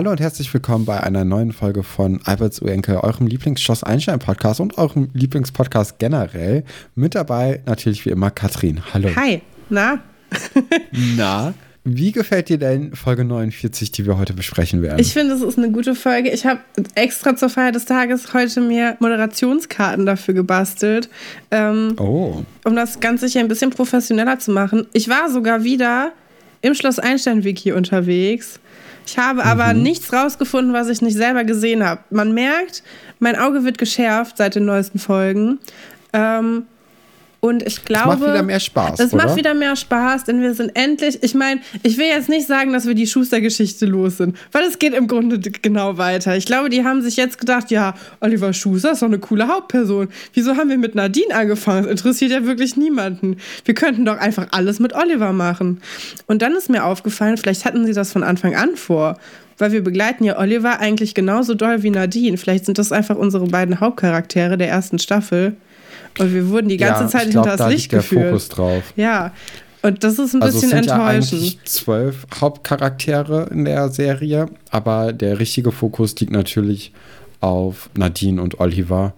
Hallo und herzlich willkommen bei einer neuen Folge von Alberts Uenkel, eurem Lieblingsschloss Einstein Podcast und eurem Lieblingspodcast generell. Mit dabei natürlich wie immer Katrin. Hallo. Hi, na? na, wie gefällt dir denn Folge 49, die wir heute besprechen werden? Ich finde, es ist eine gute Folge. Ich habe extra zur Feier des Tages heute mir Moderationskarten dafür gebastelt. Ähm, oh. Um das Ganze hier ein bisschen professioneller zu machen. Ich war sogar wieder im Schloss Einstein-Wiki unterwegs ich habe aber mhm. nichts rausgefunden, was ich nicht selber gesehen habe. Man merkt, mein Auge wird geschärft seit den neuesten Folgen. Ähm, und ich glaube. Es macht wieder mehr Spaß. Es oder? macht wieder mehr Spaß, denn wir sind endlich. Ich meine, ich will jetzt nicht sagen, dass wir die Schuster-Geschichte los sind, weil es geht im Grunde genau weiter. Ich glaube, die haben sich jetzt gedacht, ja, Oliver Schuster ist doch eine coole Hauptperson. Wieso haben wir mit Nadine angefangen? Das interessiert ja wirklich niemanden. Wir könnten doch einfach alles mit Oliver machen. Und dann ist mir aufgefallen, vielleicht hatten sie das von Anfang an vor. Weil wir begleiten ja Oliver eigentlich genauso doll wie Nadine. Vielleicht sind das einfach unsere beiden Hauptcharaktere der ersten Staffel. Und wir wurden die ganze ja, Zeit glaub, hinter das da Licht liegt geführt. der Fokus drauf. Ja. Und das ist ein also bisschen es sind enttäuschend. Ja zwölf Hauptcharaktere in der Serie, aber der richtige Fokus liegt natürlich auf Nadine und Oliver.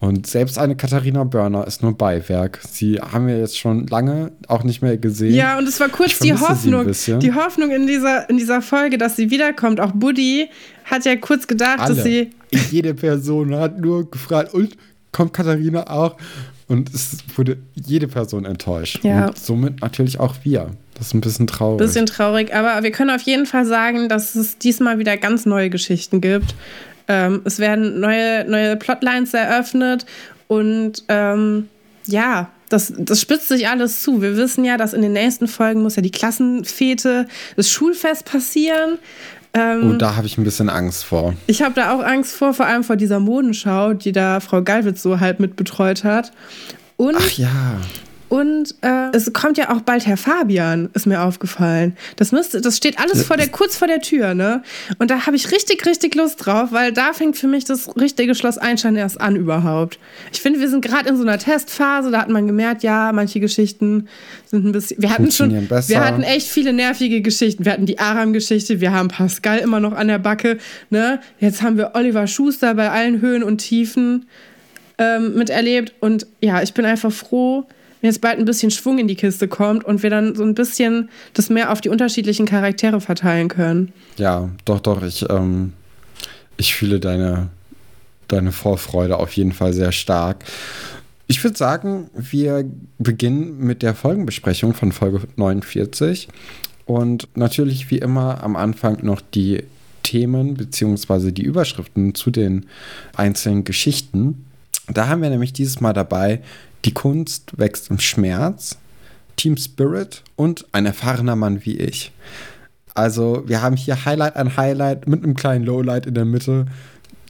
Und selbst eine Katharina Börner ist nur Beiwerk. Sie haben wir jetzt schon lange auch nicht mehr gesehen. Ja, und es war kurz die Hoffnung, die Hoffnung in dieser, in dieser Folge, dass sie wiederkommt. Auch Buddy hat ja kurz gedacht, Alle. dass sie. Jede Person hat nur gefragt, und kommt Katharina auch. Und es wurde jede Person enttäuscht. Ja. Und somit natürlich auch wir. Das ist ein bisschen traurig. Bisschen traurig, aber wir können auf jeden Fall sagen, dass es diesmal wieder ganz neue Geschichten gibt. Ähm, es werden neue, neue Plotlines eröffnet und ähm, ja, das, das spitzt sich alles zu. Wir wissen ja, dass in den nächsten Folgen muss ja die Klassenfete, das Schulfest passieren. Ähm, oh, da habe ich ein bisschen Angst vor. Ich habe da auch Angst vor, vor allem vor dieser Modenschau, die da Frau Gallwitz so halb mit betreut hat. Und Ach ja. Und äh, es kommt ja auch bald Herr Fabian, ist mir aufgefallen. Das müsste, das steht alles vor der, kurz vor der Tür, ne? Und da habe ich richtig, richtig Lust drauf, weil da fängt für mich das richtige Schloss Einstein erst an überhaupt. Ich finde, wir sind gerade in so einer Testphase, da hat man gemerkt, ja, manche Geschichten sind ein bisschen. Wir hatten schon, besser. wir hatten echt viele nervige Geschichten. Wir hatten die Aram-Geschichte, wir haben Pascal immer noch an der Backe, ne? Jetzt haben wir Oliver Schuster bei allen Höhen und Tiefen ähm, miterlebt. Und ja, ich bin einfach froh wenn jetzt bald ein bisschen Schwung in die Kiste kommt und wir dann so ein bisschen das mehr auf die unterschiedlichen Charaktere verteilen können. Ja, doch, doch. Ich, ähm, ich fühle deine, deine Vorfreude auf jeden Fall sehr stark. Ich würde sagen, wir beginnen mit der Folgenbesprechung von Folge 49. Und natürlich wie immer am Anfang noch die Themen bzw. die Überschriften zu den einzelnen Geschichten. Da haben wir nämlich dieses Mal dabei die Kunst wächst im Schmerz, Team Spirit und ein erfahrener Mann wie ich. Also, wir haben hier Highlight an Highlight mit einem kleinen Lowlight in der Mitte.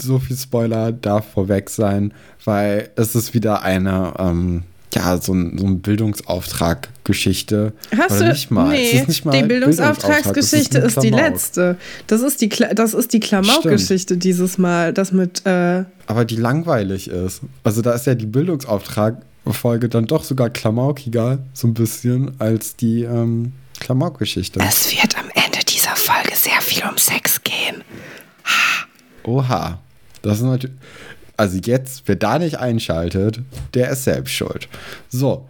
So viel Spoiler darf vorweg sein, weil es ist wieder eine, ähm, ja, so ein, so ein Bildungsauftrag-Geschichte. Hast Oder du? nicht mal. Nee, es ist nicht mal die Bildungsauftragsgeschichte ist, ist, die letzte. Das ist die, Kla das ist die Klamauk-Geschichte dieses Mal. Das mit. Äh Aber die langweilig ist. Also, da ist ja die Bildungsauftrag Folge dann doch sogar klamaukiger, so ein bisschen, als die ähm, Klamauk-Geschichte. Es wird am Ende dieser Folge sehr viel um Sex gehen. Oha. Das ist natürlich. Also jetzt, wer da nicht einschaltet, der ist selbst schuld. So.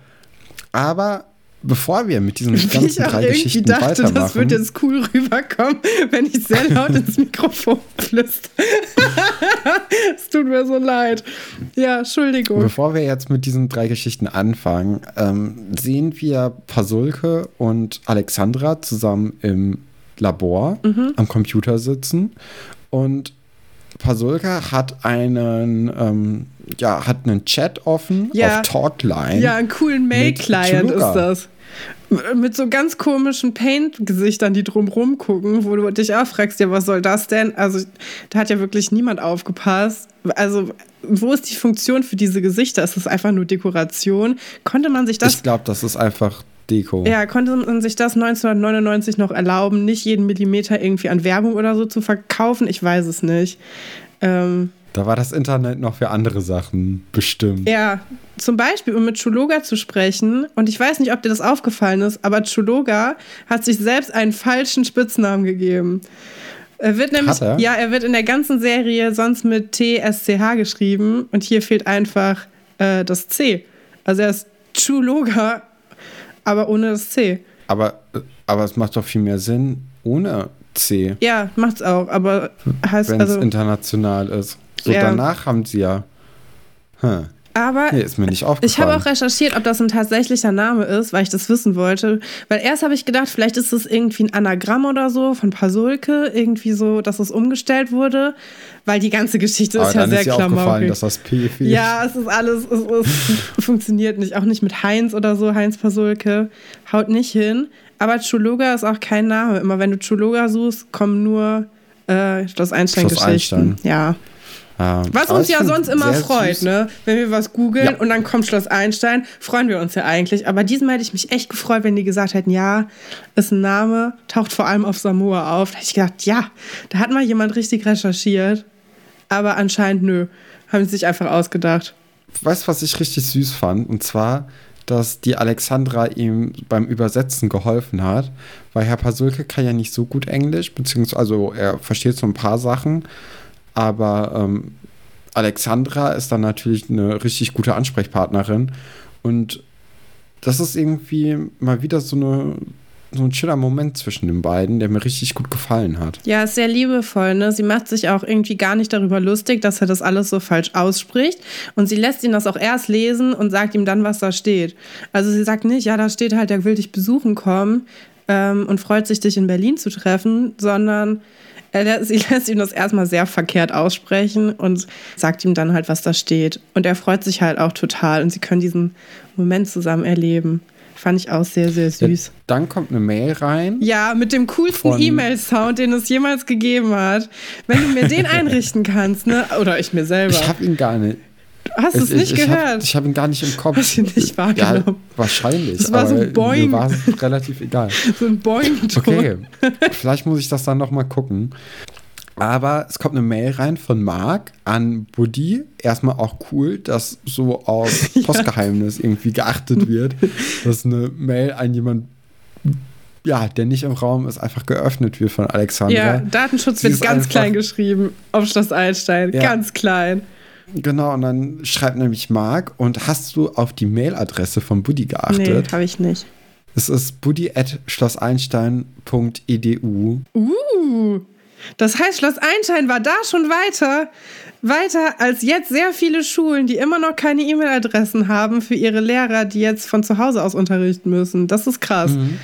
Aber bevor wir mit diesen ganzen ich drei Geschichten dachte, weitermachen. Das wird jetzt cool rüberkommen, wenn ich sehr laut ins Mikrofon flüster. es tut mir so leid. Ja, Entschuldigung. Bevor wir jetzt mit diesen drei Geschichten anfangen, ähm, sehen wir Pasulke und Alexandra zusammen im Labor mhm. am Computer sitzen und Pasulka hat einen, ähm, ja, hat einen Chat offen ja. auf Talkline. Ja, einen coolen Mail-Client ist das. Mit so ganz komischen Paint-Gesichtern, die drumrum gucken, wo du dich auch fragst, ja, was soll das denn? Also, da hat ja wirklich niemand aufgepasst. Also, wo ist die Funktion für diese Gesichter? Ist das einfach nur Dekoration? Konnte man sich das. Ich glaube, das ist einfach Deko. Ja, konnte man sich das 1999 noch erlauben, nicht jeden Millimeter irgendwie an Werbung oder so zu verkaufen? Ich weiß es nicht. Ähm, da war das Internet noch für andere Sachen bestimmt. Ja, zum Beispiel, um mit Chuloga zu sprechen. Und ich weiß nicht, ob dir das aufgefallen ist, aber Chuloga hat sich selbst einen falschen Spitznamen gegeben. Er wird nämlich, er? ja, er wird in der ganzen Serie sonst mit TSCH geschrieben und hier fehlt einfach äh, das C. Also er ist Chuloga, aber ohne das C. Aber, aber es macht doch viel mehr Sinn ohne C, Ja, macht's auch, aber heißt wenn es also. international ist. So Ja. danach haben sie ja. Hm. Aber Nee, ist mir nicht Ich aufgefallen. habe auch recherchiert, ob das ein tatsächlicher Name ist, weil ich das wissen wollte. Weil erst habe ich gedacht, vielleicht ist es irgendwie ein Anagramm oder so von Pasulke, irgendwie so, dass es umgestellt wurde, weil die ganze Geschichte aber ist ja sehr ist klamaukig. dass das P fehlt. Ja, es ist alles, es, es funktioniert nicht. Auch nicht mit Heinz oder so, Heinz Pasulke. Haut nicht hin. Aber Chuluga ist auch kein Name. Immer wenn du Chuluga suchst, kommen nur äh, Schloss Einstein-Geschichten. Einstein. Ja. Ja. Was uns ja sonst immer freut, süß. ne? Wenn wir was googeln Ja. und dann kommt Schloss Einstein, freuen wir uns ja eigentlich. Aber diesmal hätte ich mich echt gefreut, wenn die gesagt hätten, ja, ist ein Name, taucht vor allem auf Samoa auf. Da hätte ich gedacht, ja, da hat mal jemand richtig recherchiert. Aber anscheinend nö. Haben sie sich einfach ausgedacht. Weißt du, was ich richtig süß fand? Und zwar, dass die Alexandra ihm beim Übersetzen geholfen hat, weil Herr Pasulke kann ja nicht so gut Englisch, beziehungsweise also er versteht so ein paar Sachen, aber ähm, Alexandra ist dann natürlich eine richtig gute Ansprechpartnerin und das ist irgendwie mal wieder so eine so ein chiller Moment zwischen den beiden, der mir richtig gut gefallen hat. Ja, ist sehr liebevoll, ne? Sie macht sich auch irgendwie gar nicht darüber lustig, dass er das alles so falsch ausspricht. Und sie lässt ihn das auch erst lesen und sagt ihm dann, was da steht. Also sie sagt nicht, ja, da steht halt, der will dich besuchen kommen ähm, und freut sich, dich in Berlin zu treffen, sondern er, sie lässt ihm das erstmal sehr verkehrt aussprechen und sagt ihm dann halt, was da steht. Und er freut sich halt auch total und sie können diesen Moment zusammen erleben. Fand ich auch sehr, sehr süß. Dann kommt eine Mail rein. Ja, mit dem coolsten E-Mail-Sound, den es jemals gegeben hat. Wenn du mir den einrichten kannst, ne? Oder ich mir selber. Ich habe ihn gar nicht. Hast du es ich, nicht ich, gehört? Hab, ich habe ihn gar nicht im Kopf. Hast ihn nicht Ja, wahrgenommen? wahrscheinlich. Das war so ein Boing. Mir war es relativ egal. so ein boing Okay, vielleicht muss ich das dann noch mal gucken. Aber es kommt eine Mail rein von Marc an Buddy. Erstmal auch cool, dass so auf Postgeheimnis irgendwie geachtet wird, dass eine Mail an jemand, ja, der nicht im Raum ist, einfach geöffnet wird von Alexandra. Ja, Datenschutz Sie wird ganz klein geschrieben auf Schloss Einstein. Ja. Ganz klein. Genau, und dann schreibt nämlich Marc, und hast du auf die Mailadresse von Buddy Nee, geachtet? habe ich nicht. Es ist buddy at schlosseinstein.edu. Uh, das heißt, Schloss Einstein war da schon weiter. Weiter als jetzt sehr viele Schulen, die immer noch keine E-Mail-Adressen haben für ihre Lehrer, die jetzt von zu Hause aus unterrichten müssen. Das ist krass. Mhm.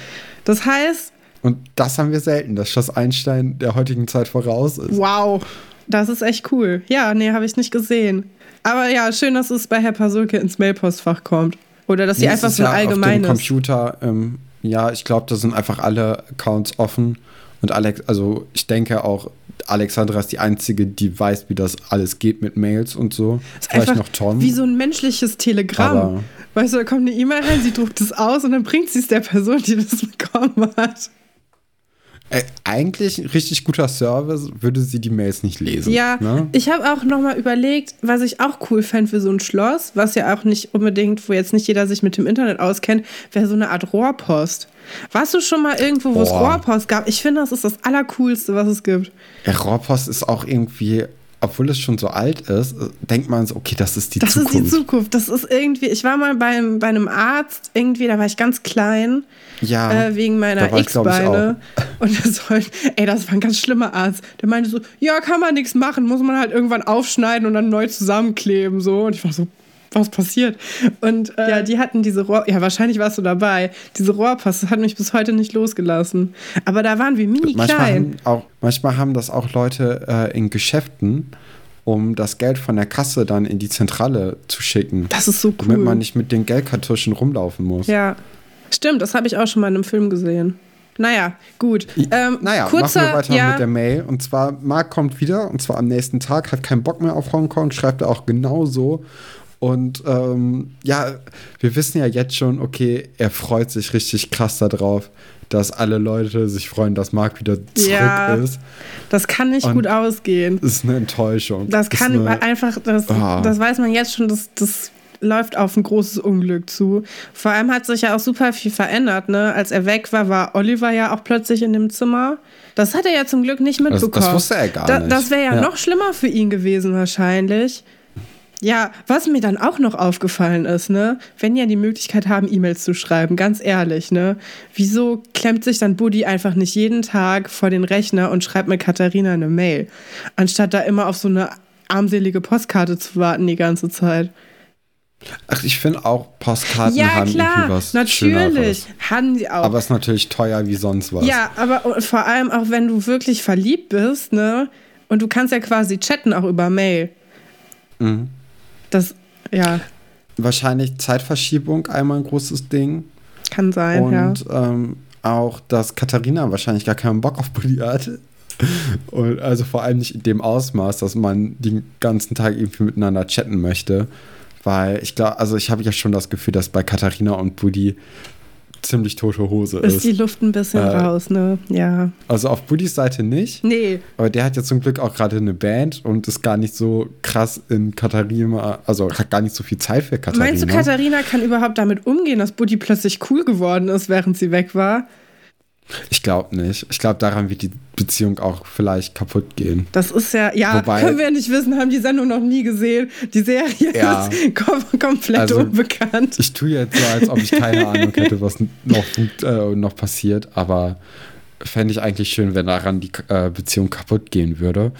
Das heißt, Und das haben wir selten, dass Schloss Einstein der heutigen Zeit voraus ist. wow, das ist echt cool. Ja, nee, habe ich nicht gesehen. Aber ja, schön, dass es bei Herr Pasulke ins Mailpostfach kommt. Oder dass sie Nee, einfach so ein ja Auf dem allgemeines. Computer, ähm, ja, ich glaube, da sind einfach alle Accounts offen. Und Alex, also ich denke auch, Alexandra ist die Einzige, die weiß, wie das alles geht mit Mails und so. ist Vielleicht einfach noch Tom. Wie so ein menschliches Telegramm. Aber- weißt du, da kommt eine E-Mail rein, sie druckt es aus und dann bringt sie es der Person, die das bekommen hat. Äh, eigentlich ein richtig guter Service, würde sie die Mails nicht lesen. Ja, Ne? ich habe auch nochmal überlegt, was ich auch cool fände für so ein Schloss, was ja auch nicht unbedingt, wo jetzt nicht jeder sich mit dem Internet auskennt, wäre so eine Art Rohrpost. Warst du schon mal irgendwo, wo es. Rohrpost gab? Ich finde, das ist das Allercoolste, was es gibt. Ja, Rohrpost ist auch irgendwie, obwohl es schon so alt ist, äh, denkt man so, okay, das ist die Das Zukunft. ist die Zukunft. Das ist irgendwie, ich war mal beim, bei einem Arzt, irgendwie, da war ich ganz klein. Ja, äh, wegen meiner X-Beine. Und das soll, ey, das war ein ganz schlimmer Arzt. Der meinte so, ja, kann man nichts machen, muss man halt irgendwann aufschneiden und dann neu zusammenkleben. So. Und ich war so, was passiert? Und äh, ja, die hatten diese Rohr, ja, wahrscheinlich warst du dabei. Diese Rohrpost, das hat mich bis heute nicht losgelassen. Aber da waren wir mini Manchmal klein. haben, auch, manchmal haben das auch Leute äh, in Geschäften, um das Geld von der Kasse dann in die Zentrale zu schicken. Das ist so cool. Damit man nicht mit den Geldkartuschen rumlaufen muss. Ja, stimmt, das habe ich auch schon mal in einem Film gesehen. Naja, gut. Ähm, Naja, kurzer, machen wir weiter ja, mit der Mail. Und zwar, Marc kommt wieder, und zwar am nächsten Tag, hat keinen Bock mehr auf Hongkong, schreibt er auch genauso. Und ähm, ja, wir wissen ja jetzt schon, okay, er freut sich richtig krass darauf, dass alle Leute sich freuen, dass Marc wieder zurück Ja. ist. das kann nicht Und- gut ausgehen. Das ist eine Enttäuschung. Das kann eine, einfach, das, Ah. das weiß man jetzt schon, das, das läuft auf ein großes Unglück zu. Vor allem hat sich ja auch super viel verändert, ne? Als er weg war, war Oliver ja auch plötzlich in dem Zimmer. Das hat er ja zum Glück nicht mitbekommen. Das, das wusste er gar da, nicht. Das wäre ja, ja noch schlimmer für ihn gewesen wahrscheinlich. Ja, was mir dann auch noch aufgefallen ist, ne, wenn ja die Möglichkeit haben, E-Mails zu schreiben, ganz ehrlich, ne, wieso klemmt sich dann Buddy einfach nicht jeden Tag vor den Rechner und schreibt mit Katharina eine Mail, anstatt da immer auf so eine armselige Postkarte zu warten die ganze Zeit? Ach, ich finde auch Postkarten ja, haben klar, irgendwie was natürlich Schöneres. haben die auch. Aber es ist natürlich teuer wie sonst was. Ja, aber vor allem auch wenn du wirklich verliebt bist, ne, und du kannst ja quasi chatten auch über Mail. Mhm. Das, ja. Wahrscheinlich Zeitverschiebung einmal ein großes Ding. Kann sein, und, ja. Und ähm, auch, dass Katharina wahrscheinlich gar keinen Bock auf Bulli hatte. Und also vor allem nicht in dem Ausmaß, dass man den ganzen Tag irgendwie miteinander chatten möchte. Weil ich glaube, also ich habe ja schon das Gefühl, dass bei Katharina und Buddy ziemlich tote Hose ist. Ist die Luft ein bisschen äh, raus, ne? Ja. Also auf Buddys Seite nicht. Nee. Aber der hat ja zum Glück auch gerade eine Band und ist gar nicht so krass in Katharina, also hat gar nicht so viel Zeit für Katharina. Meinst du, Katharina kann überhaupt damit umgehen, dass Buddy plötzlich cool geworden ist, während sie weg war? Ich glaube nicht. Ich glaube, daran wird die Beziehung auch vielleicht kaputt gehen. Das ist ja, ja, Wobei, können wir nicht wissen, haben die Sendung noch nie gesehen. Die Serie ja, ist kom komplett also, unbekannt. Ich tue jetzt so, als ob ich keine Ahnung hätte, was noch, äh, noch passiert, aber fände ich eigentlich schön, wenn daran die äh, Beziehung kaputt gehen würde.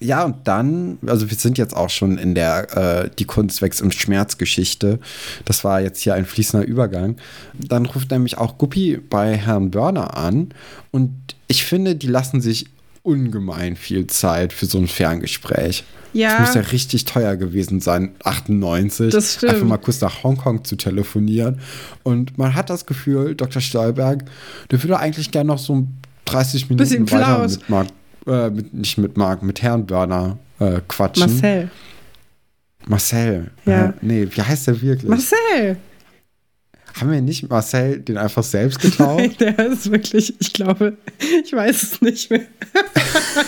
Ja, und dann, also wir sind jetzt auch schon in der äh, Die Kunst wächst im Schmerzgeschichte. Das war jetzt hier ein fließender Übergang. Dann ruft nämlich auch Guppi bei Herrn Börner an. Und ich finde, die lassen sich ungemein viel Zeit für so ein Ferngespräch. Ja. Das muss ja richtig teuer gewesen sein, 98. Das stimmt. Einfach mal kurz nach Hongkong zu telefonieren. Und man hat das Gefühl, Dr. Stolberg, der würde eigentlich gerne noch so 30 Minuten Bisschen weiter Klaus. mit Mark äh, mit, nicht mit Marc, mit Herrn Börner äh, quatschen. Marcel. Marcel. Ja. Äh, nee, wie heißt der wirklich? Marcel. Haben wir nicht Marcel den einfach selbst getauft? der ist wirklich, ich glaube, ich weiß es nicht mehr.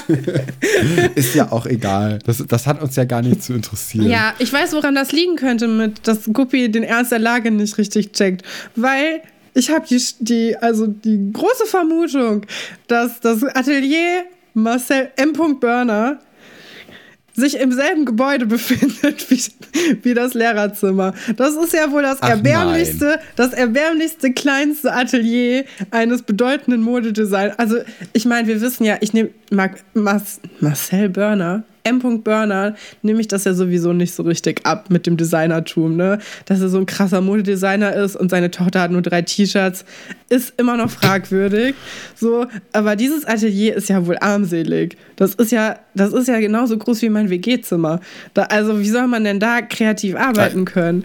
ist ja auch egal. Das, das hat uns ja gar nicht zu interessieren. Ja, ich weiß, woran das liegen könnte, mit, dass Guppi den Ernst der Lage nicht richtig checkt. Weil ich habe die, die, also die große Vermutung, dass das Atelier Marcel M. Burner sich im selben Gebäude befindet wie, wie das Lehrerzimmer. Das ist ja wohl das Ach erbärmlichste, nein. das erbärmlichste kleinste Atelier eines bedeutenden Modedesigners. Also ich meine, wir wissen ja, ich nehme Marcel Börner, M. Burner nehme ich das ja sowieso nicht so richtig ab mit dem Designertum, ne? Dass er so ein krasser Modedesigner ist und seine Tochter hat nur drei T-Shirts, ist immer noch fragwürdig. So, aber dieses Atelier ist ja wohl armselig. Das ist ja, das ist ja genauso groß wie mein WG-Zimmer. also, wie soll man denn da kreativ arbeiten können?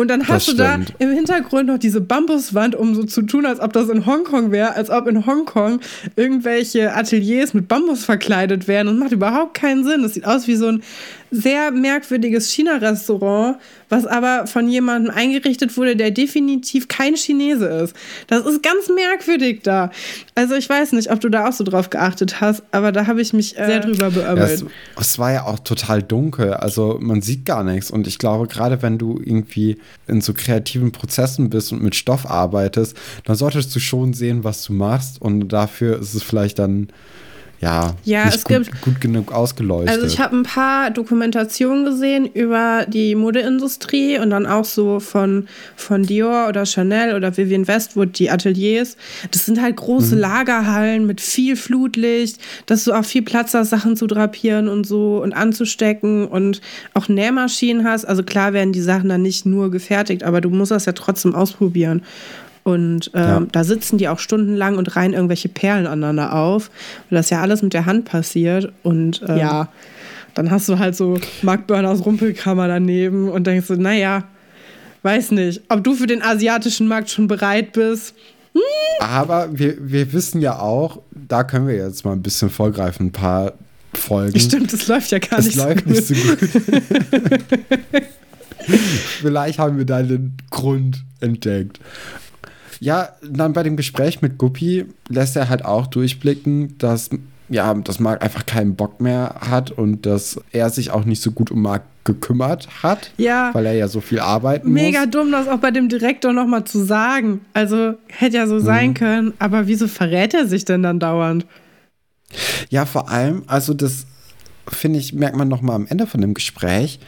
Und dann hast Das du da im Hintergrund noch diese Bambuswand, um so zu tun, als ob das in Hongkong wäre, als ob in Hongkong irgendwelche Ateliers mit Bambus verkleidet wären und macht überhaupt keinen Sinn. Das sieht aus wie so ein sehr merkwürdiges China-Restaurant, was aber von jemandem eingerichtet wurde, der definitiv kein Chinese ist. Das ist ganz merkwürdig da. Also ich weiß nicht, ob du da auch so drauf geachtet hast, aber da habe ich mich äh, sehr drüber Ja, beömmelt. es, es war ja auch total dunkel, also man sieht gar nichts. Und ich glaube, gerade wenn du irgendwie in so kreativen Prozessen bist und mit Stoff arbeitest, dann solltest du schon sehen, was du machst. Und dafür ist es vielleicht dann ja, Ja, nicht es gut, gibt- gut genug ausgeleuchtet. Also ich habe ein paar Dokumentationen gesehen über die Modeindustrie und dann auch so von, von Dior oder Chanel oder Vivienne Westwood, die Ateliers. Das sind halt große Lagerhallen mit viel Flutlicht, dass du auch viel Platz hast, Sachen zu drapieren und so und anzustecken und auch Nähmaschinen hast. Also klar werden die Sachen dann nicht nur gefertigt, aber du musst das ja trotzdem ausprobieren. Und ähm, Ja. da sitzen die auch stundenlang und reihen irgendwelche Perlen aneinander auf, weil das ja alles mit der Hand passiert. Und ähm, ja, dann hast du halt so Mark Burners Rumpelkammer daneben und denkst so, naja, weiß nicht, ob du für den asiatischen Markt schon bereit bist. Aber wir, wir wissen ja auch, da können wir jetzt mal ein bisschen vorgreifen, ein paar Folgen. Stimmt, das läuft ja gar es nicht so läuft gut. nicht so gut. Vielleicht haben wir da den Grund entdeckt. Ja, dann bei dem Gespräch mit Guppi lässt er halt auch durchblicken, dass, ja, dass Marc einfach keinen Bock mehr hat und dass er sich auch nicht so gut um Marc gekümmert hat, Ja. weil er ja so viel arbeiten Mega muss. dumm, das auch bei dem Direktor nochmal zu sagen. Also hätte ja so Mhm. sein können, aber wieso verrät er sich denn dann dauernd? Ja, vor allem, also das finde ich, merkt man noch mal am Ende von dem Gespräch,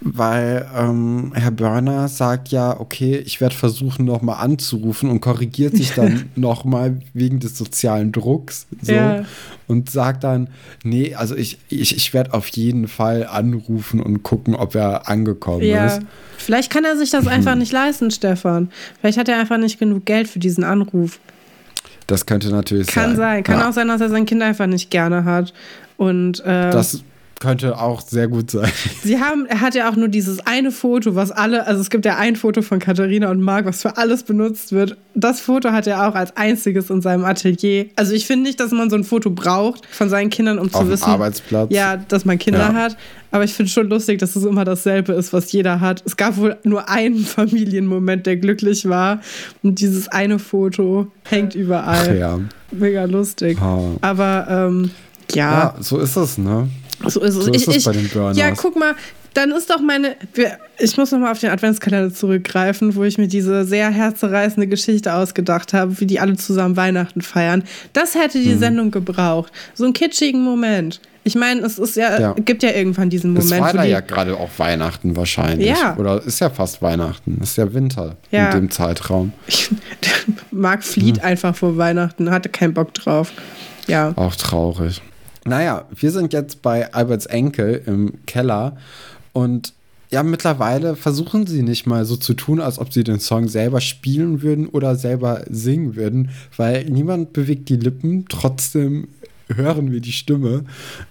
weil ähm, Herr Börner sagt ja, okay, ich werde versuchen, noch mal anzurufen und korrigiert sich dann noch mal wegen des sozialen Drucks so Ja. und sagt dann, nee, also ich, ich, ich werde auf jeden Fall anrufen und gucken, ob er angekommen Ja. ist. Vielleicht kann er sich das einfach nicht leisten, Stefan. Vielleicht hat er einfach nicht genug Geld für diesen Anruf. Das könnte natürlich Kann sein. sein. Kann ja. auch sein, dass er sein Kind einfach nicht gerne hat. Und äh, Das könnte auch sehr gut sein. sie haben, er hat ja auch nur dieses eine Foto, was alle, also es gibt ja ein Foto von Katharina und Marc, was für alles benutzt wird. Das Foto hat er auch als einziges in seinem Atelier. Also ich finde nicht, dass man so ein Foto braucht von seinen Kindern, um Auf zu wissen, Arbeitsplatz. ja, dass man Kinder Ja. hat. Aber ich finde schon lustig, dass es immer dasselbe ist, was jeder hat. Es gab wohl nur einen Familienmoment, der glücklich war. Und dieses eine Foto hängt überall. Ach ja. Mega lustig. Ah. Aber ähm, ja, ja, so ist es, ne? So ist es. so ist ich, es ich, bei den Burners. Ja, guck mal, dann ist doch meine. Ich muss nochmal auf den Adventskalender zurückgreifen, wo ich mir diese sehr herzzerreißende Geschichte ausgedacht habe, wie die alle zusammen Weihnachten feiern. Das hätte die Sendung gebraucht. So einen kitschigen Moment. Ich meine, es ist ja, Ja. gibt ja irgendwann diesen Es Moment, war wo da ja gerade auch Weihnachten wahrscheinlich. Ja. Oder ist ja fast Weihnachten. Ist ja Winter Ja. in dem Zeitraum. Marc flieht einfach vor Weihnachten, hatte keinen Bock drauf. Ja. Auch traurig. Naja, wir sind jetzt bei Alberts Enkel im Keller und ja, mittlerweile versuchen sie nicht mal so zu tun, als ob sie den Song selber spielen würden oder selber singen würden, weil niemand bewegt die Lippen, trotzdem hören wir die Stimme.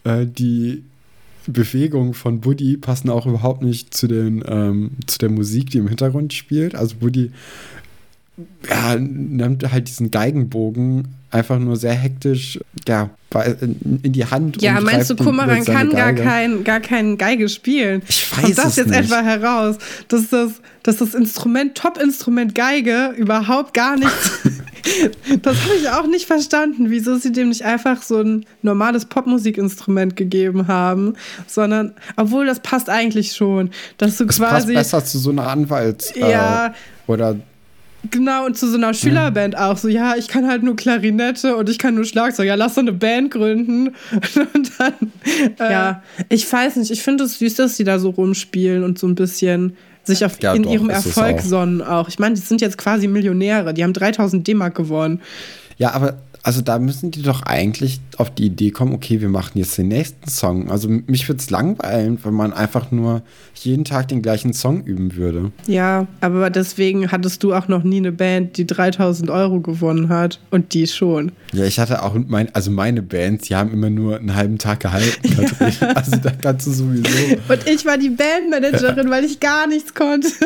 Äh, die Bewegungen von Buddy passen auch überhaupt nicht zu, den, ähm, zu der Musik, die im Hintergrund spielt. Also Buddy ja, nimmt halt diesen Geigenbogen einfach nur sehr hektisch ja, bei- in die Hand. Ja, meinst du, Kummeran kann gar kein, gar kein Geige spielen? Ich weiß Kommt das es jetzt nicht. etwa heraus, dass das, dass das Instrument, Top-Instrument Geige überhaupt gar nichts. das habe ich auch nicht verstanden, wieso sie dem nicht einfach so ein normales Popmusikinstrument gegeben haben, sondern, obwohl das passt eigentlich schon, dass du passt quasi. besser zu so einer Anwalts- Ja. äh, oder Genau, und zu so einer Schülerband auch. So, ja, ich kann halt nur Klarinette und ich kann nur Schlagzeug. Ja, lass so eine Band gründen. Und dann, äh, ja, ich weiß nicht, ich finde es süß, dass sie da so rumspielen und so ein bisschen sich auf Ja, in doch, ihrem Erfolg auch. sonnen auch. Ich meine, die sind jetzt quasi Millionäre. Die haben 3000 D-Mark gewonnen. Ja, aber also da müssen die doch eigentlich auf die Idee kommen, okay, wir machen jetzt den nächsten Song. Also mich würde es langweilen, wenn man einfach nur jeden Tag den gleichen Song üben würde. Ja, aber deswegen hattest du auch noch nie eine Band, die 3000 Euro gewonnen hat. Und die schon. Ja, ich hatte auch mein, also meine Bands, die haben immer nur einen halben Tag gehalten. Katrin. Also da kannst du sowieso. Und ich war die Bandmanagerin, weil ich gar nichts konnte.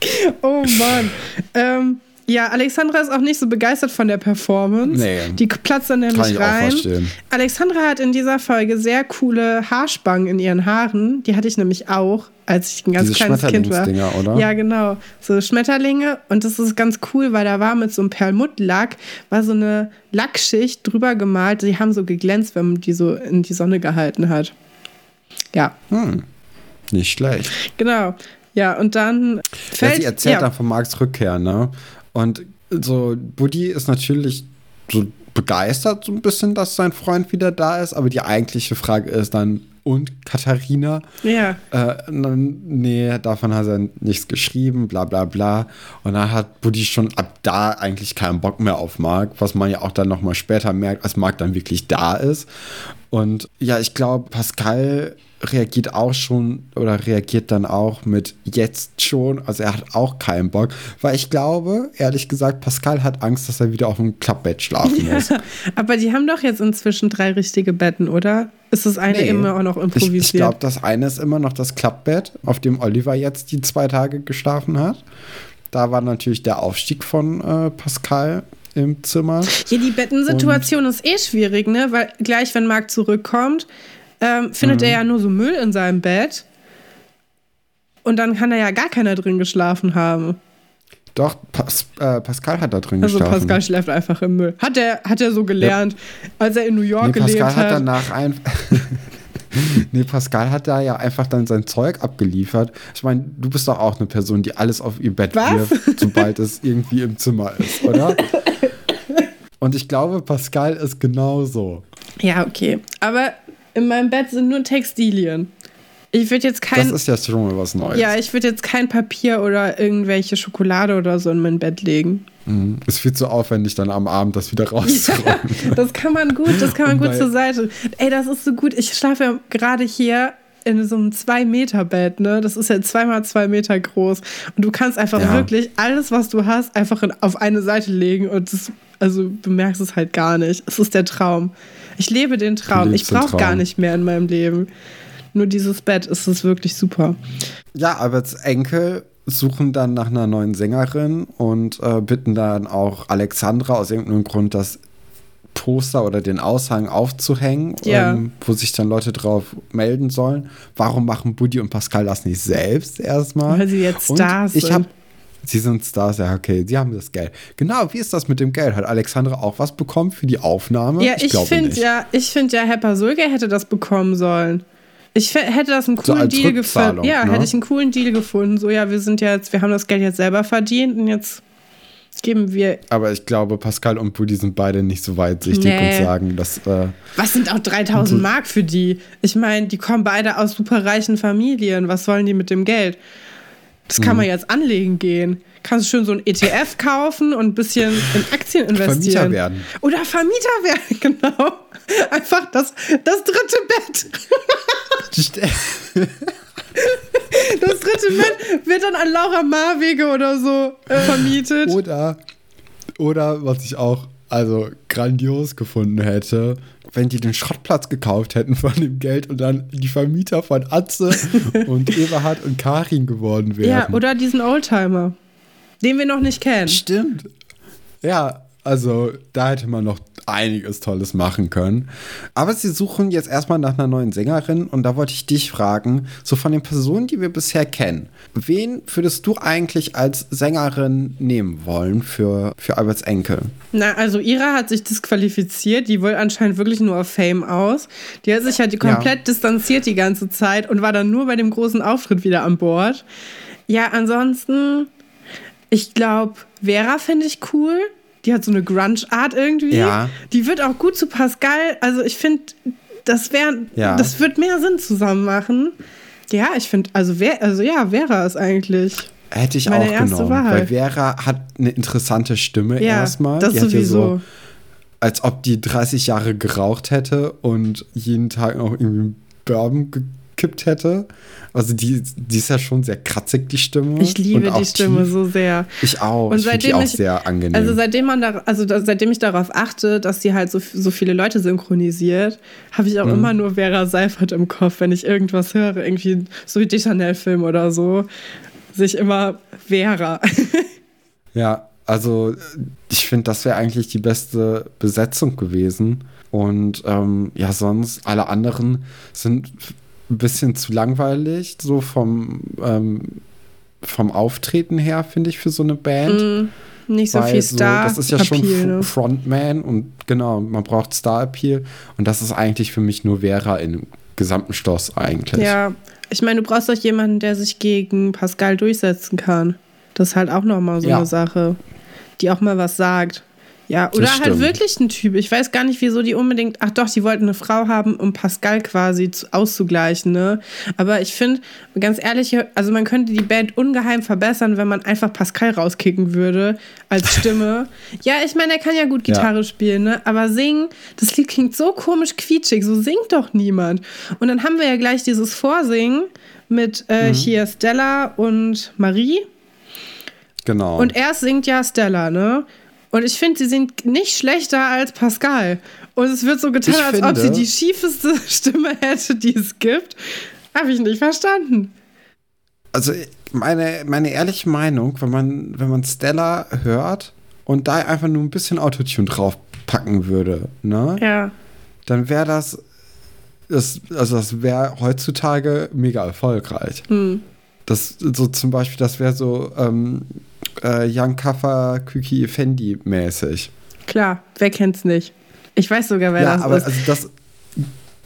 oh Mann. Ähm, ja, Alexandra ist auch nicht so begeistert von der Performance. Nee. Die platzt dann nämlich Kann ich auch rein. verstehen. Alexandra hat in dieser Folge sehr coole Haarspangen in ihren Haaren. Die hatte ich nämlich auch, als ich ein ganz Diese kleines Kind war. Oder? Ja, genau. So Schmetterlinge. Und das ist ganz cool, weil da war mit so einem Perlmuttlack, war so eine Lackschicht drüber gemalt. Die haben so geglänzt, wenn man die so in die Sonne gehalten hat. Ja, Hm, nicht schlecht. genau. Ja, und dann Ja, fällt. sie erzählt ja. dann von Marks Rückkehr, ne? Und so, Buddy ist natürlich so begeistert so ein bisschen, dass sein Freund wieder da ist, aber die eigentliche Frage ist dann, und Katharina? Ja. Äh, dann, nee, davon hat er nichts geschrieben, bla bla bla. Und dann hat Buddy schon ab da eigentlich keinen Bock mehr auf Mark, was man ja auch dann nochmal später merkt, als Mark dann wirklich da ist. Und ja, ich glaube, Pascal reagiert auch schon oder reagiert dann auch mit jetzt schon. Also er hat auch keinen Bock, weil ich glaube, ehrlich gesagt, Pascal hat Angst, dass er wieder auf dem Klappbett schlafen muss. Aber die haben doch jetzt inzwischen drei richtige Betten, oder? Ist das eine Nee. immer auch noch Ich, improvisiert? ich glaube, das eine ist immer noch das Klappbett, auf dem Oliver jetzt die zwei Tage geschlafen hat. Da war natürlich der Aufstieg von äh, Pascal im Zimmer. Ja, die Bettensituation ist eh schwierig, ne? Weil gleich, wenn Marc zurückkommt, ähm, findet Mhm. er ja nur so Müll in seinem Bett. Und dann kann da ja gar keiner drin geschlafen haben. Doch, Pas äh, Pascal hat da drin Also geschlafen. Pascal schläft einfach im Müll. Hat er, hat er so gelernt, als er in New York nee, gelebt Pascal hat. hat danach einfach. nee, Pascal hat da ja einfach dann sein Zeug abgeliefert. Ich meine, du bist doch auch eine Person, die alles auf ihr Bett Was? wirft, sobald es irgendwie im Zimmer ist, oder? Und ich glaube, Pascal ist genauso. Ja, okay. Aber in meinem Bett sind nur Textilien. Ich würde jetzt kein. Das ist ja schon mal was Neues. ja, ich würde jetzt kein Papier oder irgendwelche Schokolade oder so in mein Bett legen. Mhm. Ist viel zu aufwendig, dann am Abend das wieder rauszuräumen. Das kann man gut, das kann man gut zur Seite. Ey, das ist so gut. Ich schlafe ja gerade hier in so einem 2-Meter-Bett, ne? Das ist ja zweimal zwei Meter groß. Und du kannst einfach Ja. wirklich alles, was du hast, einfach in, auf eine Seite legen und das, also du merkst es halt gar nicht. Es ist der Traum. Ich lebe den Traum. Ich brauche gar nicht mehr in meinem Leben. Nur dieses Bett ist es wirklich super. Ja, Alberts Enkel suchen dann nach einer neuen Sängerin und äh, bitten dann auch Alexandra aus irgendeinem Grund das Poster oder den Aushang aufzuhängen, Ja. ähm, wo sich dann Leute drauf melden sollen. Warum machen Buddy und Pascal das nicht selbst erstmal? Weil sie jetzt Und Stars ich hab, sind. Sie sind Stars, ja, okay. Sie haben das Geld. Genau, wie ist das mit dem Geld? Hat Alexandra auch was bekommen für die Aufnahme? Ja, ich, glaube finde ja, ich finde ja, Herr Pasulke hätte das bekommen sollen. Ich hätte das einen So coolen als Deal gefunden. Ja, ne? hätte ich einen coolen Deal gefunden. So, ja, wir sind jetzt, wir haben das Geld jetzt selber verdient und jetzt geben wir. Aber ich glaube, Pascal und Buddy sind beide nicht so weitsichtig Nee. und sagen, dass. Äh, Was sind auch 3000 Mark für die? Ich meine, die kommen beide aus superreichen Familien. Was sollen die mit dem Geld? Das Mhm. kann man jetzt anlegen gehen. Kannst du schön so ein ETF kaufen und ein bisschen in Aktien investieren. Vermieter werden. Oder Vermieter werden, genau. Einfach das, das dritte Bett. Das dritte Bett wird dann an Laura Marwege oder so äh, vermietet. Oder, oder was ich auch also grandios gefunden hätte, wenn die den Schrottplatz gekauft hätten von dem Geld und dann die Vermieter von Atze und Eberhard und Karin geworden wären. Ja, oder diesen Oldtimer, den wir noch nicht kennen. Stimmt. Ja, also da hätte man noch einiges Tolles machen können. Aber sie suchen jetzt erstmal nach einer neuen Sängerin und da wollte ich dich fragen, so von den Personen, die wir bisher kennen, wen würdest du eigentlich als Sängerin nehmen wollen für, für Alberts Enkel? Na, also Ira hat sich disqualifiziert, die will anscheinend wirklich nur auf Fame aus. Die hat sich halt komplett distanziert die ganze Zeit und war dann nur bei dem großen Auftritt wieder an Bord. Ja, ansonsten, ich glaube, Vera finde ich cool. Die hat so eine Grunge-Art irgendwie. Ja. Die wird auch gut zu Pascal. Also ich finde, das wäre, Ja. das wird mehr Sinn zusammen machen. Ja, ich finde, also, wer, also ja, Vera ist eigentlich. Hätte ich Meine auch erste genommen, Wahl. weil Vera hat eine interessante Stimme Ja, erstmal. das Die sowieso. so, als ob die 30 Jahre geraucht hätte und jeden Tag noch irgendwie einen Bourbon gekippt hätte. Also die, die ist ja schon sehr kratzig, die Stimme. Ich liebe die Stimme tief. so sehr. Ich auch. Und ich finde die seitdem auch ich- sehr angenehm. Also seitdem man da, also da, seitdem ich darauf achte, dass sie halt so, so viele Leute synchronisiert, habe ich auch Mhm. immer nur Vera Seifert im Kopf, wenn ich irgendwas höre, irgendwie so wie Deschanel-Film oder so, sich immer Vera. Ja, also ich finde, das wäre eigentlich die beste Besetzung gewesen. Und ähm, ja, sonst alle anderen sind ein bisschen zu langweilig, so vom, ähm, vom Auftreten her, finde ich, für so eine Band. Nicht so Weil viel Star. das ist ja schon Appeal, F- ne? Frontman und genau, man braucht Star-Appeal. Und das ist eigentlich für mich nur Vera im gesamten Schloss eigentlich. Ja, ich meine, du brauchst doch jemanden, der sich gegen Pascal durchsetzen kann. Das ist halt auch nochmal so Ja. eine Sache, die auch mal was sagt. Ja, oder halt stimmt. wirklich ein Typ. Ich weiß gar nicht, wieso die unbedingt. Ach doch, die wollten eine Frau haben, um Pascal quasi zu, auszugleichen, ne? Aber ich finde, ganz ehrlich, also man könnte die Band ungeheim verbessern, wenn man einfach Pascal rauskicken würde als Stimme. ja, ich meine, er kann ja gut Ja. Gitarre spielen, ne? Aber singen, das Lied klingt so komisch quietschig, so singt doch niemand. Und dann haben wir ja gleich dieses Vorsingen mit äh, hier Stella und Marie. Genau. Und erst singt ja Stella, ne? Und ich finde, sie singt nicht schlechter als Pascal. Und es wird so getan, Ich als ob sie finde- die schiefeste Stimme hätte, die es gibt. Habe ich nicht verstanden. also meine, meine ehrliche Meinung, wenn man, wenn man Stella hört und da einfach nur ein bisschen Autotune draufpacken würde, ne? Ja. Dann wäre das, das, also das wäre heutzutage mega erfolgreich. Hm. Das so zum Beispiel, das wäre so ähm, äh, Young Kaffer Küki Effendi mäßig. Klar, wer kennt's nicht? Ich weiß sogar, wer Ja, das aber ist. also das,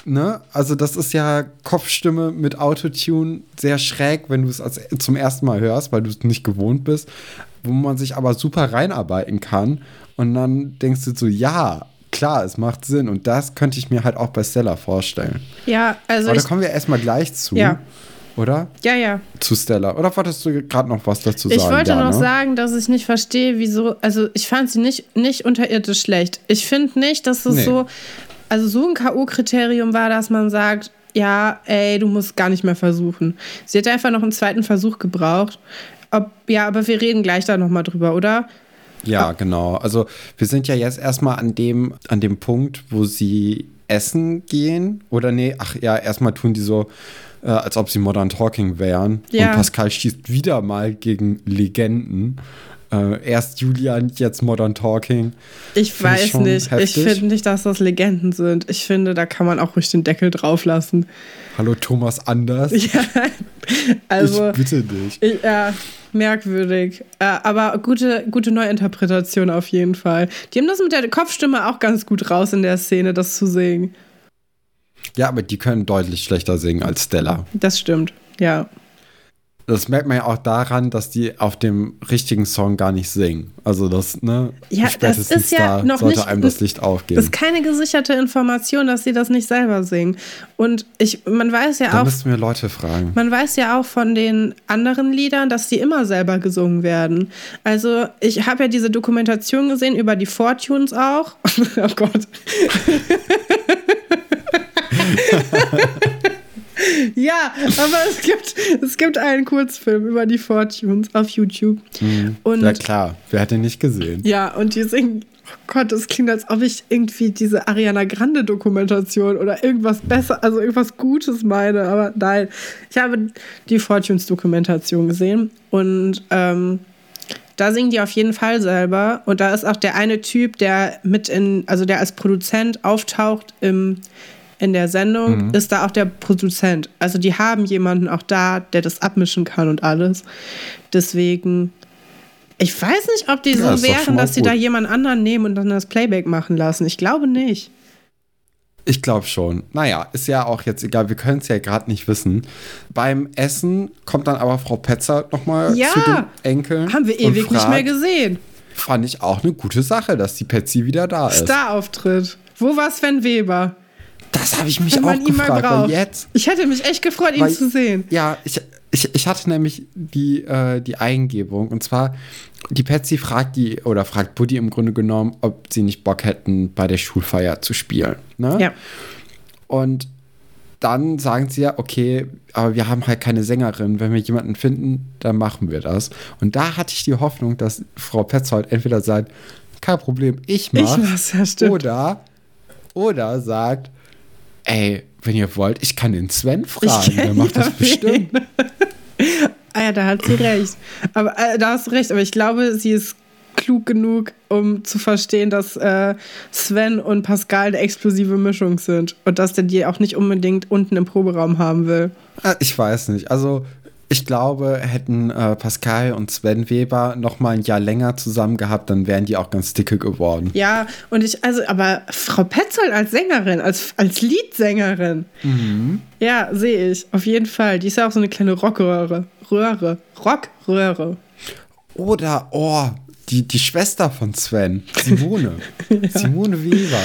ne? Also das ist ja Kopfstimme mit Autotune sehr schräg, wenn du es als, zum ersten Mal hörst, weil du es nicht gewohnt bist, wo man sich aber super reinarbeiten kann und dann denkst du so, ja, klar, es macht Sinn und das könnte ich mir halt auch bei Stella vorstellen. Ja, also Aber da kommen wir erstmal gleich zu. Ja. Oder? ja, ja. Zu Stella. Oder wolltest du gerade noch was dazu Ich sagen? wollte ja, noch ne? sagen, dass ich nicht verstehe, wieso. Also, ich fand sie nicht, nicht unterirdisch schlecht. Ich finde nicht, dass es Nee. so. Also, so ein K.O.-Kriterium war, dass man sagt, ja, ey, du musst gar nicht mehr versuchen. Sie hätte einfach noch einen zweiten Versuch gebraucht. Ob, ja, aber wir reden gleich da nochmal drüber, oder? Ja, genau. Also wir sind ja jetzt erstmal an dem, an dem Punkt, wo sie essen gehen. Oder nee, ach ja, erstmal tun die so, äh, als ob sie Modern Talking wären. Ja. Und Pascal schießt wieder mal gegen Legenden. Äh, erst Julian, jetzt Modern Talking. Ich Find ich weiß schon nicht. Ich heftig. finde nicht, dass das Legenden sind. Ich finde, da kann man auch ruhig den Deckel drauf lassen. Hallo Thomas Anders. Ja, also. ich bitte dich. Ich, ja, merkwürdig. Äh, aber gute, gute Neuinterpretation auf jeden Fall. Die haben das mit der Kopfstimme auch ganz gut raus in der Szene, das zu singen. Ja, aber die können deutlich schlechter singen als Stella. Das stimmt, ja. Das merkt man ja auch daran, dass die auf dem richtigen Song gar nicht singen. Also das, ne? Ja, das ist ja da noch sollte nicht- einem das Licht aufgehen. Das ist keine gesicherte Information, dass sie das nicht selber singen. Und ich, man weiß ja da auch, müssten wir Leute fragen. man weiß ja auch von den anderen Liedern, dass die immer selber gesungen werden. Also ich habe ja diese Dokumentation gesehen über die Fortunes auch. oh Gott. ja, aber es gibt, es gibt einen Kurzfilm über die Fortunes auf YouTube. Und Mhm. ja klar, wer hat den nicht gesehen? ja, und die singen, oh Gott, das klingt, als ob ich irgendwie diese Ariana Grande Dokumentation oder irgendwas besser, also irgendwas Gutes meine, aber nein. Ich habe die Fortunes Dokumentation gesehen und ähm, da singen die auf jeden Fall selber und da ist auch der eine Typ, der mit in, also der als Produzent auftaucht im in der Sendung Mhm. ist da auch der Produzent. Also die haben jemanden auch da, der das abmischen kann und alles. Deswegen, ich weiß nicht, ob die Ja, so wären, dass sie da jemand anderen nehmen und dann das Playback machen lassen. Ich glaube nicht. Ich glaube schon. Naja, ist ja auch jetzt egal, wir können es ja gerade nicht wissen. Beim Essen kommt dann aber Frau Petzer nochmal Ja, zu den Enkeln. Haben wir ewig nicht mehr fragt, gesehen. Fand ich auch eine gute Sache, dass die Petsy wieder da ist. Starauftritt. Wo war Sven Weber? Das habe ich mich Wenn auch man ihn mal gefragt, braucht. jetzt. Ich hätte mich echt gefreut, ihn Weil- zu sehen. Ja, ich, ich, ich hatte nämlich die, äh, die Eingebung. Und zwar, die Patsy fragt die, oder fragt Buddy im Grunde genommen, ob sie nicht Bock hätten, bei der Schulfeier zu spielen. Ne? Ja. Und dann sagen sie ja, okay, aber wir haben halt keine Sängerin. Wenn wir jemanden finden, dann machen wir das. Und da hatte ich die Hoffnung, dass Frau Petzold entweder sagt, kein Problem, ich mach's. Ich mach's, ja, stimmt. Oder, oder sagt, ey, wenn ihr wollt, ich kann den Sven fragen, der macht das Ja, bestimmt. Ah ja, da hat sie recht. Aber äh, da hast du recht, aber ich glaube, sie ist klug genug, um zu verstehen, dass äh, Sven und Pascal eine explosive Mischung sind und dass der die auch nicht unbedingt unten im Proberaum haben will. Äh, Ich weiß nicht. Also, ich glaube, hätten äh, Pascal und Sven Weber noch mal ein Jahr länger zusammen gehabt, dann wären die auch ganz dicke geworden. Ja, und ich, also, aber Frau Petzold als Sängerin, als, als Liedsängerin, ja, sehe ich, auf jeden Fall. Die ist ja auch so eine kleine Rockröhre. Röhre. Rockröhre. Oder, oh, die, die Schwester von Sven, Simone. Simone Weber.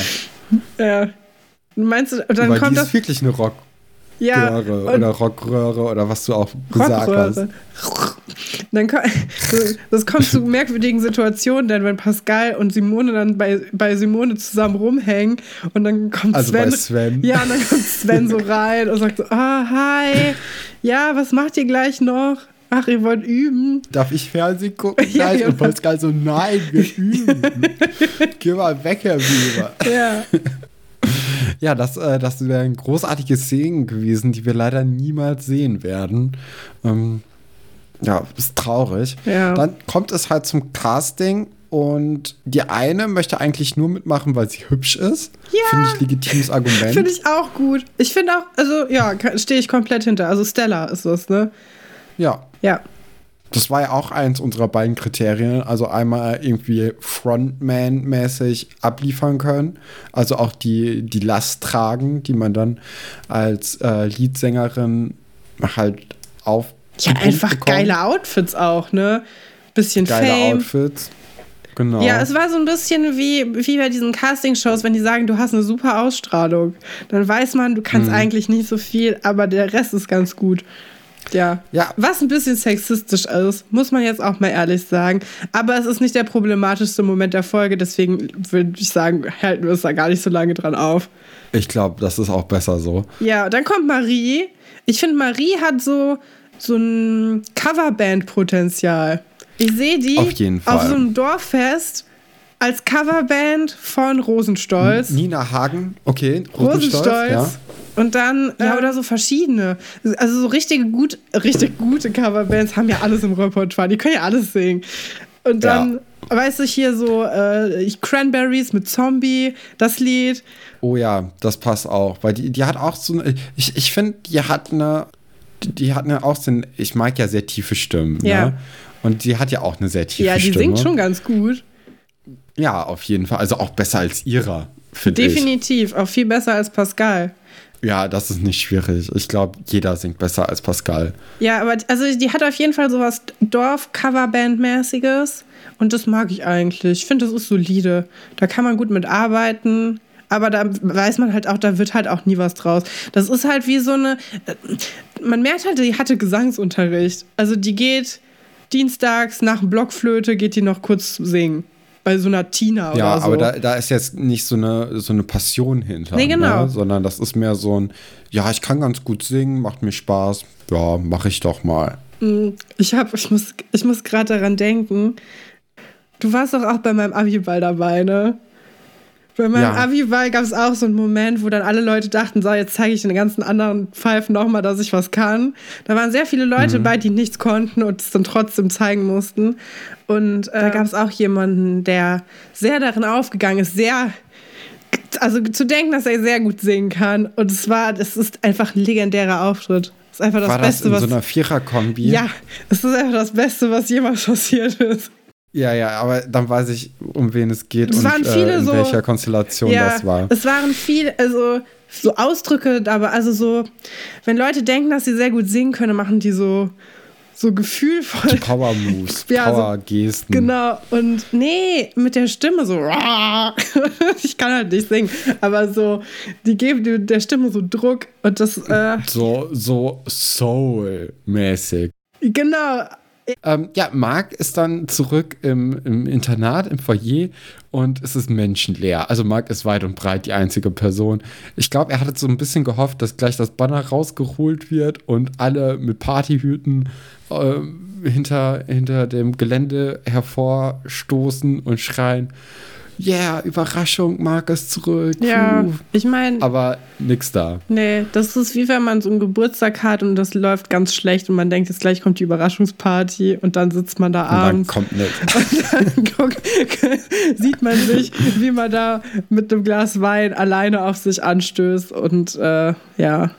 Ja. Meinst du, dann Weil die kommt ist das. wirklich eine Rockröhre Ja, und- oder Rockröhre oder was du auch gesagt hast. Rockröhre. Dann das kommt zu merkwürdigen Situationen, denn wenn Pascal und Simone dann bei, bei Simone zusammen rumhängen und dann kommt Also Sven. Sven. Ja, und dann kommt Sven so rein und sagt so, ah, hi, ja, was macht ihr gleich noch? Ach, ihr wollt üben. Darf ich Fernsehen gucken Ja, gleich? ja. Und Pascal so, nein, wir üben. Geh mal weg, Herr Weber. Ja, Ja, das, äh, das wären großartige Szenen gewesen, die wir leider niemals sehen werden. Ähm, ja, ist traurig. Ja. Dann kommt es halt zum Casting und die eine möchte eigentlich nur mitmachen, weil sie hübsch ist. Ja. Finde ich legitimes Argument. finde ich auch gut. Ich finde auch, also ja, stehe ich komplett hinter. Also Stella ist das, ne? ja. Ja. Das war ja auch eins unserer beiden Kriterien. Also einmal irgendwie Frontman-mäßig abliefern können. Also auch die, die Last tragen, die man dann als äh, Leadsängerin halt auf. Ja, einfach bekommt. geile Outfits auch, ne? Bisschen geile Fame. Outfits. Genau. Ja, es war so ein bisschen wie, wie bei diesen Castingshows, wenn die sagen, du hast eine super Ausstrahlung. Dann weiß man, du kannst mhm. eigentlich nicht so viel, aber der Rest ist ganz gut. Ja. ja. Was ein bisschen sexistisch ist, muss man jetzt auch mal ehrlich sagen. Aber es ist nicht der problematischste Moment der Folge, deswegen würde ich sagen, halten wir uns da gar nicht so lange dran auf. Ich glaube, das ist auch besser so. Ja, dann kommt Marie. Ich finde, Marie hat so, so ein Coverband-Potenzial. Ich sehe die auf, jeden Fall. auf so einem Dorffest als Coverband von Rosenstolz. Nina Hagen, okay. Rosenstolz, Rosenstolz ja. Und dann, ja, äh, oder so verschiedene. Also so richtige gut, richtig gute Coverbands haben ja alles im Repertoire. Die können ja alles singen. Und dann, ja. weißt du, hier so äh, Cranberries mit Zombie, das Lied. Oh ja, das passt auch. Weil die, die hat auch so eine. Ich, ich finde, die hat eine. Die hat eine auch so eine, Ich mag ja sehr tiefe Stimmen. Ne? Ja. Ne? Und die hat ja auch eine sehr tiefe Stimme. Ja, die Stimme. singt schon ganz gut. Ja, auf jeden Fall. Also auch besser als ihrer, finde ich. Definitiv. Auch viel besser als Pascal. Ja, das ist nicht schwierig. Ich glaube, jeder singt besser als Pascal. Ja, aber also die hat auf jeden Fall sowas Dorf-Coverband-mäßiges. Und das mag ich eigentlich. Ich finde, das ist solide. Da kann man gut mit arbeiten. Aber da weiß man halt auch, da wird halt auch nie was draus. Das ist halt wie so eine. Man merkt halt, die hatte Gesangsunterricht. Also die geht dienstags nach Blockflöte, geht die noch kurz singen bei so einer Tina ja, oder so. Ja, aber da, da ist jetzt nicht so eine, so eine Passion hinter. Nee, genau. Ne? Sondern das ist mehr so ein, ja, ich kann ganz gut singen, macht mir Spaß. Ja, mache ich doch mal. Mm, ich, hab, ich muss, ich muss gerade daran denken, du warst doch auch bei meinem Abiball dabei, ne? Bei meinem ja. Abi-Ball gab es auch so einen Moment, wo dann alle Leute dachten, so, jetzt zeige ich den ganzen anderen Pfeifen nochmal, dass ich was kann. Da waren sehr viele Leute mhm. bei, die nichts konnten und es dann trotzdem zeigen mussten. Und äh, da gab es auch jemanden, der sehr darin aufgegangen ist, sehr also zu denken, dass er sehr gut singen kann. Und es war, das ist einfach ein legendärer Auftritt. Das ist einfach das war Beste, das in was. so einer Vierer-Kombi? Ja, es ist einfach das Beste, was jemals passiert ist. Ja, ja, aber dann weiß ich, um wen es geht es und äh, in so, welcher Konstellation ja, das war. Es waren viele, also so Ausdrücke, aber also so, wenn Leute denken, dass sie sehr gut singen können, machen die so so gefühlvoll. Die Power Moves, ja, Power Gesten. So, genau. Und nee, mit der Stimme so. ich kann halt nicht singen, aber so, die geben der Stimme so Druck und das. Äh, so, so Soul-mäßig. Genau. Ähm, ja, Marc ist dann zurück im, im, Internat, im Foyer und es ist menschenleer. Also Marc ist weit und breit die einzige Person. Ich glaube, er hatte so ein bisschen gehofft, dass gleich das Banner rausgeholt wird und alle mit Partyhüten äh, hinter, hinter dem Gelände hervorstoßen und schreien yeah, Überraschung, Marc ist zurück. Ja, Puh. ich meine. Aber nix da. Nee, das ist wie wenn man so einen Geburtstag hat und das läuft ganz schlecht und man denkt, jetzt gleich kommt die Überraschungsparty und dann sitzt man da und abends. Dann kommt nicht. Und dann guck, sieht man sich, wie man da mit einem Glas Wein alleine auf sich anstößt und äh, ja.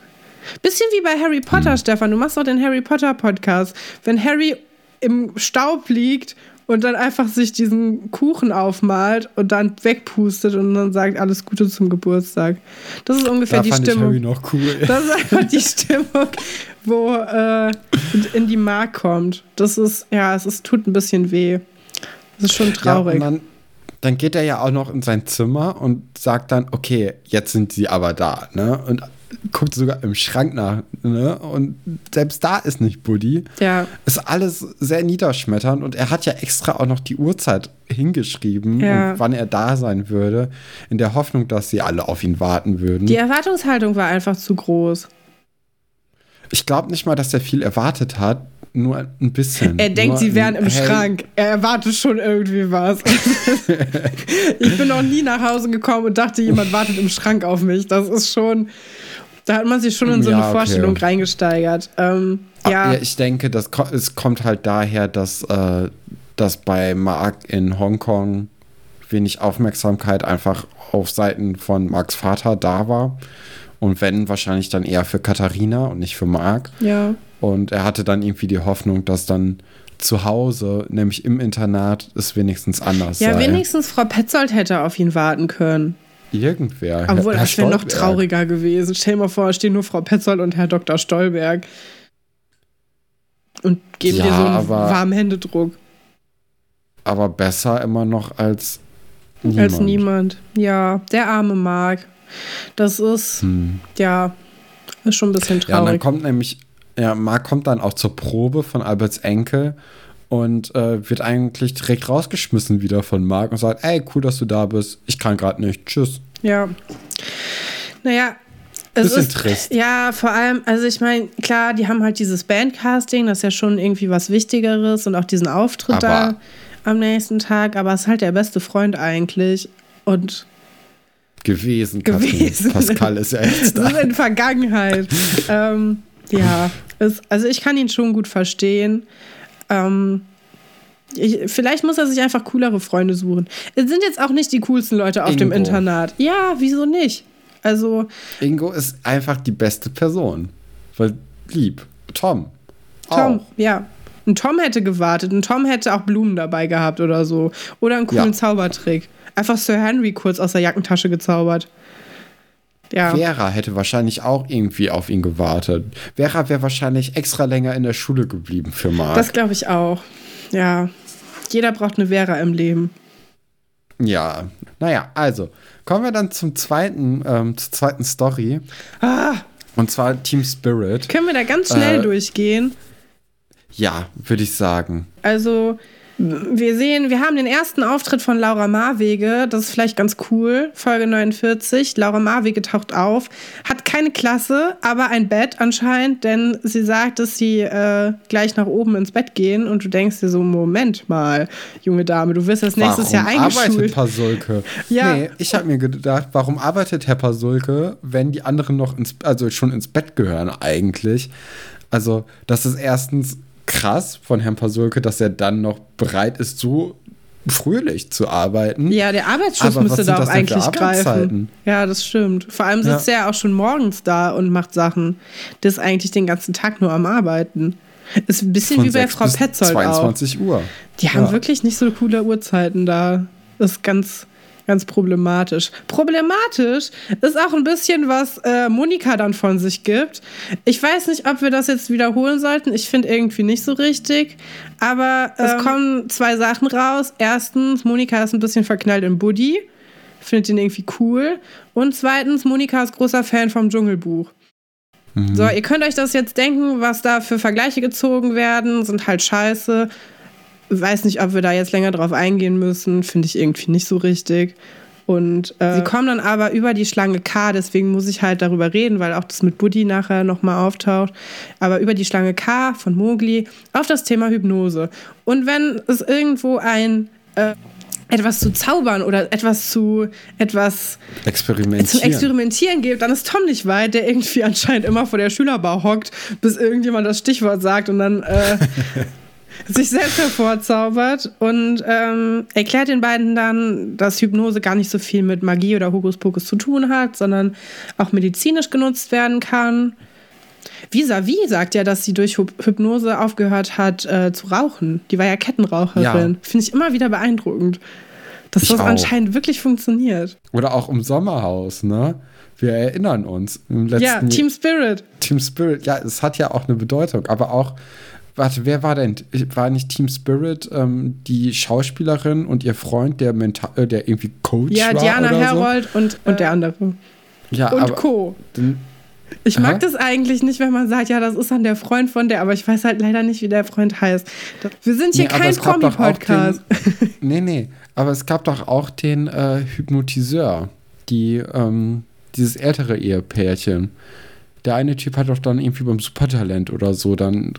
Bisschen wie bei Harry Potter, hm. Stefan. Du machst doch den Harry Potter Podcast. Wenn Harry im Staub liegt und dann einfach sich diesen Kuchen aufmalt und dann wegpustet und dann sagt alles Gute zum Geburtstag. Das ist ungefähr da die fand Stimmung. Ich noch cool. Das ist einfach die Stimmung, wo äh, in die Mark kommt. Das ist ja, es ist, tut ein bisschen weh. Das ist schon traurig. Ja, dann geht er ja auch noch in sein Zimmer und sagt dann, okay, jetzt sind sie aber da. Ne? Und guckt sogar im Schrank nach. Ne? Und selbst da ist nicht Buddy. Ja. Ist alles sehr niederschmetternd. Und er hat ja extra auch noch die Uhrzeit hingeschrieben, ja. wann er da sein würde, in der Hoffnung, dass sie alle auf ihn warten würden. Die Erwartungshaltung war einfach zu groß. Ich glaube nicht mal, dass er viel erwartet hat nur ein bisschen. Er denkt, sie wären im hey. Schrank. Er erwartet schon irgendwie was. ich bin noch nie nach Hause gekommen und dachte, jemand wartet im Schrank auf mich. Das ist schon. Da hat man sich schon in so ja, eine Vorstellung okay. reingesteigert. Ähm, ja. ja. ich denke, das, es kommt halt daher, dass, äh, dass bei Mark in Hongkong wenig Aufmerksamkeit einfach auf Seiten von Marks Vater da war. Und wenn, wahrscheinlich dann eher für Katharina und nicht für Mark. Ja. Und er hatte dann irgendwie die Hoffnung, dass dann zu Hause, nämlich im Internat, es wenigstens anders Ja, sei. wenigstens Frau Petzold hätte auf ihn warten können. Irgendwer. Obwohl, Herr das wäre noch trauriger gewesen. Stell dir mal vor, stehen nur Frau Petzold und Herr Dr. Stolberg. Und geben Ja, dir so einen aber- warmen Händedruck. Aber besser immer noch als niemand. Als niemand. Ja, der arme Marc. Das ist, Hm. ja, ist schon ein bisschen Ja, und dann traurig. kommt nämlich, ja, Marc kommt dann auch zur Probe von Alberts Enkel und äh, wird eigentlich direkt rausgeschmissen wieder von Marc und sagt, ey, cool, dass du da bist. Ich kann gerade nicht. Tschüss. Ja. Naja, es Bisschen ist. trist. Ja, vor allem, also ich meine, klar, die haben halt dieses Bandcasting, das ist ja schon irgendwie was Wichtigeres und auch diesen Auftritt da Aber- am nächsten Tag, aber es ist halt der beste Freund eigentlich. Und Gewesen, Katrin. Gewesen. Pascal ist ja jetzt das ist da. in Vergangenheit. ähm, ja, es, also ich kann ihn schon gut verstehen. Ähm, ich, vielleicht muss er sich einfach coolere Freunde suchen. Es sind jetzt auch nicht die coolsten Leute auf dem Ingo. Internat. Ja, wieso nicht? Also, Ingo ist einfach die beste Person. Weil lieb. Tom. Tom, Auch. ja. Ein Tom hätte gewartet. Ein Tom hätte auch Blumen dabei gehabt oder so. Oder einen coolen Ja. Zaubertrick. Einfach Sir Henry kurz aus der Jackentasche gezaubert. Ja. Vera hätte wahrscheinlich auch irgendwie auf ihn gewartet. Vera wäre wahrscheinlich extra länger in der Schule geblieben für Marc. Das glaube ich auch. Ja. Jeder braucht eine Vera im Leben. Ja, naja, also kommen wir dann zum zweiten, ähm, zur zweiten Story. Ah, Und zwar Team Spirit. können wir da ganz schnell Äh, durchgehen? Ja, würde ich sagen. Also, wir sehen, wir haben den ersten Auftritt von Laura Marwege. Das ist vielleicht ganz cool. Folge 49. Laura Marwege taucht auf. Hat keine Klasse, aber ein Bett anscheinend, denn sie sagt, dass sie äh, gleich nach oben ins Bett gehen. Und du denkst dir so: Moment mal, junge Dame, du wirst das nächstes Jahr warum arbeitet eingeschult. Pasulke? Ja. Nee, ich habe mir gedacht, warum arbeitet Herr Pasulke, wenn die anderen noch ins, also schon ins Bett gehören eigentlich? Also, das ist erstens krass von Herrn Pasulke, dass er dann noch bereit ist, so fröhlich zu arbeiten. Ja, der Arbeitsschutz Aber müsste da auch eigentlich greifen. Ja, das stimmt. Vor allem sitzt er ja auch schon morgens da und macht Sachen. Das ist eigentlich den ganzen Tag nur am Arbeiten. Ist ein bisschen Von wie bei 6 Frau Petzold auch. 22 Uhr. Die haben Ja. wirklich nicht so coole Uhrzeiten da. Das ist ganz, ganz problematisch. Problematisch ist auch ein bisschen, was äh, Monika dann von sich gibt. Ich weiß nicht, ob wir das jetzt wiederholen sollten. Ich finde irgendwie nicht so richtig. Aber es kommen zwei Sachen raus. Erstens, Monika ist ein bisschen verknallt in Buddy. Findet ihn irgendwie cool. Und zweitens, Monika ist großer Fan vom Dschungelbuch. Mhm. So, ihr könnt euch das jetzt denken, was da für Vergleiche gezogen werden, sind halt scheiße. Weiß nicht, ob wir da jetzt länger drauf eingehen müssen. Finde ich irgendwie nicht so richtig. Und äh, sie kommen dann aber über die Schlange K, deswegen muss ich halt darüber reden, weil auch das mit Buddy nachher nochmal auftaucht. Aber über die Schlange K von Mowgli auf das Thema Hypnose. Und wenn es irgendwo ein äh, etwas zu zaubern oder etwas zu etwas zum Experimentieren. Experimentieren gibt, dann ist Tom nicht weit, der irgendwie anscheinend immer vor der Schülerbar hockt, bis irgendjemand das Stichwort sagt und dann äh, sich selbst hervorzaubert und ähm, erklärt den beiden dann, dass Hypnose gar nicht so viel mit Magie oder Hokuspokus zu tun hat, sondern auch medizinisch genutzt werden kann. Vis-à-vis sagt ja, dass sie durch Hyp- Hypnose aufgehört hat äh, zu rauchen. Die war ja Kettenraucherin. Ja. Finde ich immer wieder beeindruckend. Dass Ich das auch. anscheinend wirklich funktioniert. Oder auch im Sommerhaus, ne? Wir erinnern uns. Im letzten Ja, Team Spirit. Team Spirit, ja, es hat ja auch eine Bedeutung, aber auch, warte, wer war denn? War nicht Team Spirit ähm, die Schauspielerin und ihr Freund, der mental, äh, der irgendwie Coach Ja, war? Diana oder Herold und, und der andere. So? Ja, Und aber Co. dann- Ich Aha. mag das eigentlich nicht, wenn man sagt, ja, das ist dann der Freund von der, aber ich weiß halt leider nicht, wie der Freund heißt. Wir sind hier Nee, kein Promi-Podcast. nee, nee, aber es gab doch auch den äh, Hypnotiseur, die, ähm, dieses ältere Ehepärchen. Der eine Typ hat doch dann irgendwie beim Supertalent oder so dann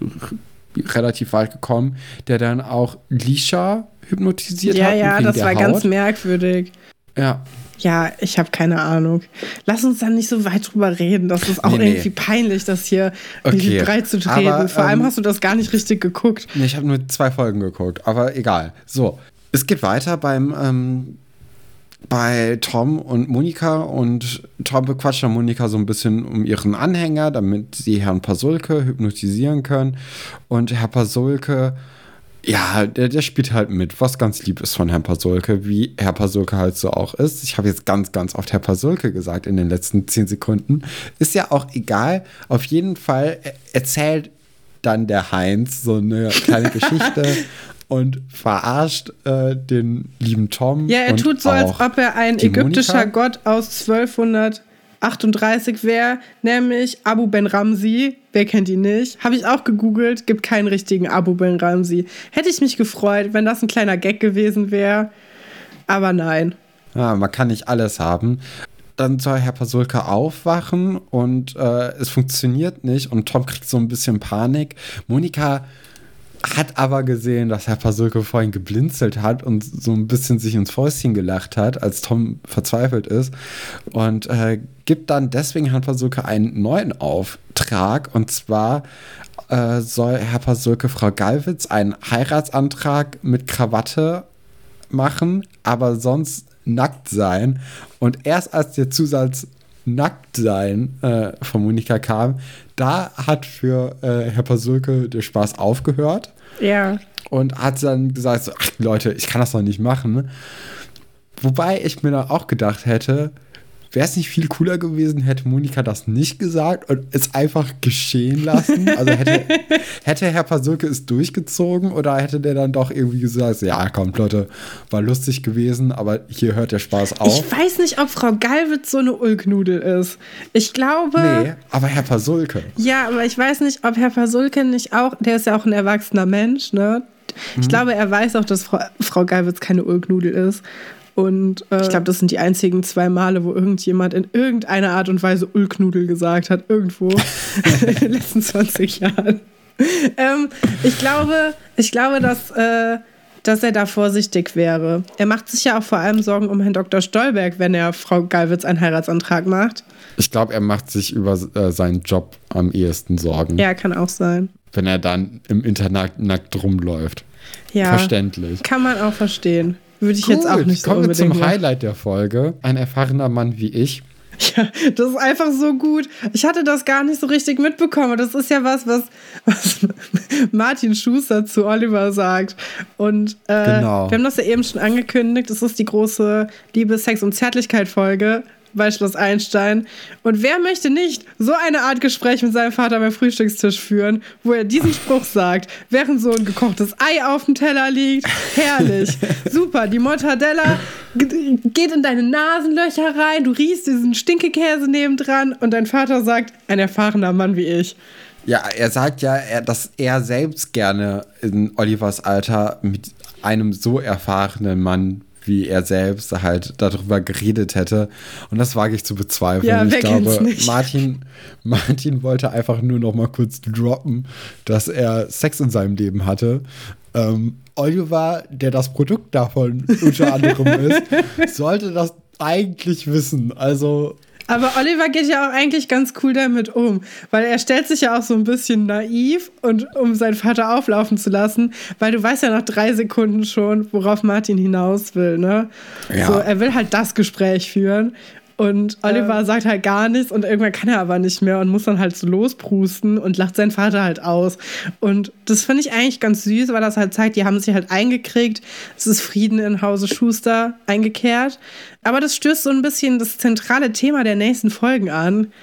relativ weit gekommen, der dann auch Lisha hypnotisiert Ja, hat. ja, wegen das war ganz Haut. merkwürdig. Ja, Ja, ich habe keine Ahnung. Lass uns dann nicht so weit drüber reden. Das ist auch Nee, nee. irgendwie peinlich, das hier Okay. breit zu treten. Aber, Vor allem ähm, hast du das gar nicht richtig geguckt. Nee, ich habe nur zwei Folgen geguckt, aber egal. So, es geht weiter beim ähm, bei Tom und Monika und Tom bequatscht dann Monika so ein bisschen um ihren Anhänger, damit sie Herrn Pasulke hypnotisieren können. Und Herr Pasulke Ja, der, der spielt halt mit, was ganz lieb ist von Herrn Pasulke, wie Herr Pasulke halt so auch ist. Ich habe jetzt ganz, ganz oft Herr Pasulke gesagt in den letzten zehn Sekunden. Ist ja auch egal. Auf jeden Fall erzählt dann der Heinz so eine kleine Geschichte und verarscht äh, den lieben Tom. Ja, er tut so, als ob er ein ägyptischer Monika. Gott aus 1238 wäre, nämlich Abu Ben Ramsi. Wer kennt ihn nicht? Habe ich auch gegoogelt, gibt keinen richtigen Abu Ben Ramsi. Hätte ich mich gefreut, wenn das ein kleiner Gag gewesen wäre, aber nein. Ja, man kann nicht alles haben dann soll Herr Pasulka aufwachen und äh, es funktioniert nicht und Tom kriegt so ein bisschen Panik. Monika hat aber gesehen, dass Herr Pasulke vorhin geblinzelt hat und so ein bisschen sich ins Fäustchen gelacht hat, als Tom verzweifelt ist. Und äh, gibt dann deswegen Herrn Pasulke einen neuen Auftrag. Und zwar äh, soll Herr Pasulke Frau Galwitz einen Heiratsantrag mit Krawatte machen, aber sonst nackt sein. Und erst als der Zusatz nackt sein äh, von Monika kam, da hat für äh, Herr Pasulke der Spaß aufgehört. Ja. Und hat dann gesagt: so, Ach Leute, ich kann das doch nicht machen. Wobei ich mir dann auch gedacht hätte, Wäre es nicht viel cooler gewesen, hätte Monika das nicht gesagt und es einfach geschehen lassen? Also hätte, hätte Herr Pasulke es durchgezogen oder hätte der dann doch irgendwie gesagt, ja, kommt Leute, war lustig gewesen, aber hier hört der Spaß auf? Ich weiß nicht, ob Frau Gallwitz so eine Ulknudel ist. Ich glaube. Nee, aber Herr Pasulke. Ja, aber ich weiß nicht, ob Herr Pasulke nicht auch, der ist ja auch ein erwachsener Mensch, ne? Ich mhm. glaube, er weiß auch, dass Frau, Frau Gallwitz keine Ulknudel ist. Und äh, ich glaube, das sind die einzigen zwei Male, wo irgendjemand in irgendeiner Art und Weise Ulknudel gesagt hat, irgendwo in den letzten 20 Jahren. Ähm, ich glaube, ich glaube, dass, äh, dass er da vorsichtig wäre. Er macht sich ja auch vor allem Sorgen um Herrn Dr. Stolberg, wenn er Frau Gallwitz einen Heiratsantrag macht. Ich glaube, er macht sich über äh, seinen Job am ehesten Sorgen. Ja, kann auch sein. Wenn er dann im Internet nackt rumläuft. Ja. Verständlich. Kann man auch verstehen. Würde ich Gut, jetzt auch nicht so Kommen wir zum Highlight der Folge. Ein erfahrener Mann wie ich. Ja, das ist einfach so gut. Ich hatte das gar nicht so richtig mitbekommen. Das ist ja was, was, was Martin Schuster zu Oliver sagt. Und äh, genau. wir haben das ja eben schon angekündigt. Das ist die große Liebe, Sex und Zärtlichkeit-Folge bei Schloss Einstein. Und wer möchte nicht so eine Art Gespräch mit seinem Vater beim Frühstückstisch führen, wo er diesen Spruch sagt, während so ein gekochtes Ei auf dem Teller liegt? Herrlich. Super. Die Mortadella geht in deine Nasenlöcher rein, du riechst diesen Stinkekäse nebendran und dein Vater sagt, ein erfahrener Mann wie ich. Ja, er sagt ja, dass er selbst gerne in Olivers Alter mit einem so erfahrenen Mann wie er selbst halt darüber geredet hätte. Und das wage ich zu bezweifeln. Ja, ich glaube, Martin, Martin wollte einfach nur noch mal kurz droppen, dass er Sex in seinem Leben hatte. Ähm, Oliver, der das Produkt davon unter anderem ist, sollte das eigentlich wissen. Also aber Oliver geht ja auch eigentlich ganz cool damit um, weil er stellt sich ja auch so ein bisschen naiv und um seinen Vater auflaufen zu lassen, weil du weißt ja nach drei Sekunden schon, worauf Martin hinaus will, ne? Ja. So, er will halt das Gespräch führen und Oliver ähm. sagt halt gar nichts und irgendwann kann er aber nicht mehr und muss dann halt so losprusten und lacht seinen Vater halt aus. Und das finde ich eigentlich ganz süß, weil das halt zeigt, die haben sich halt eingekriegt. Es ist Frieden in Hause Schuster eingekehrt. Aber das stößt so ein bisschen das zentrale Thema der nächsten Folgen an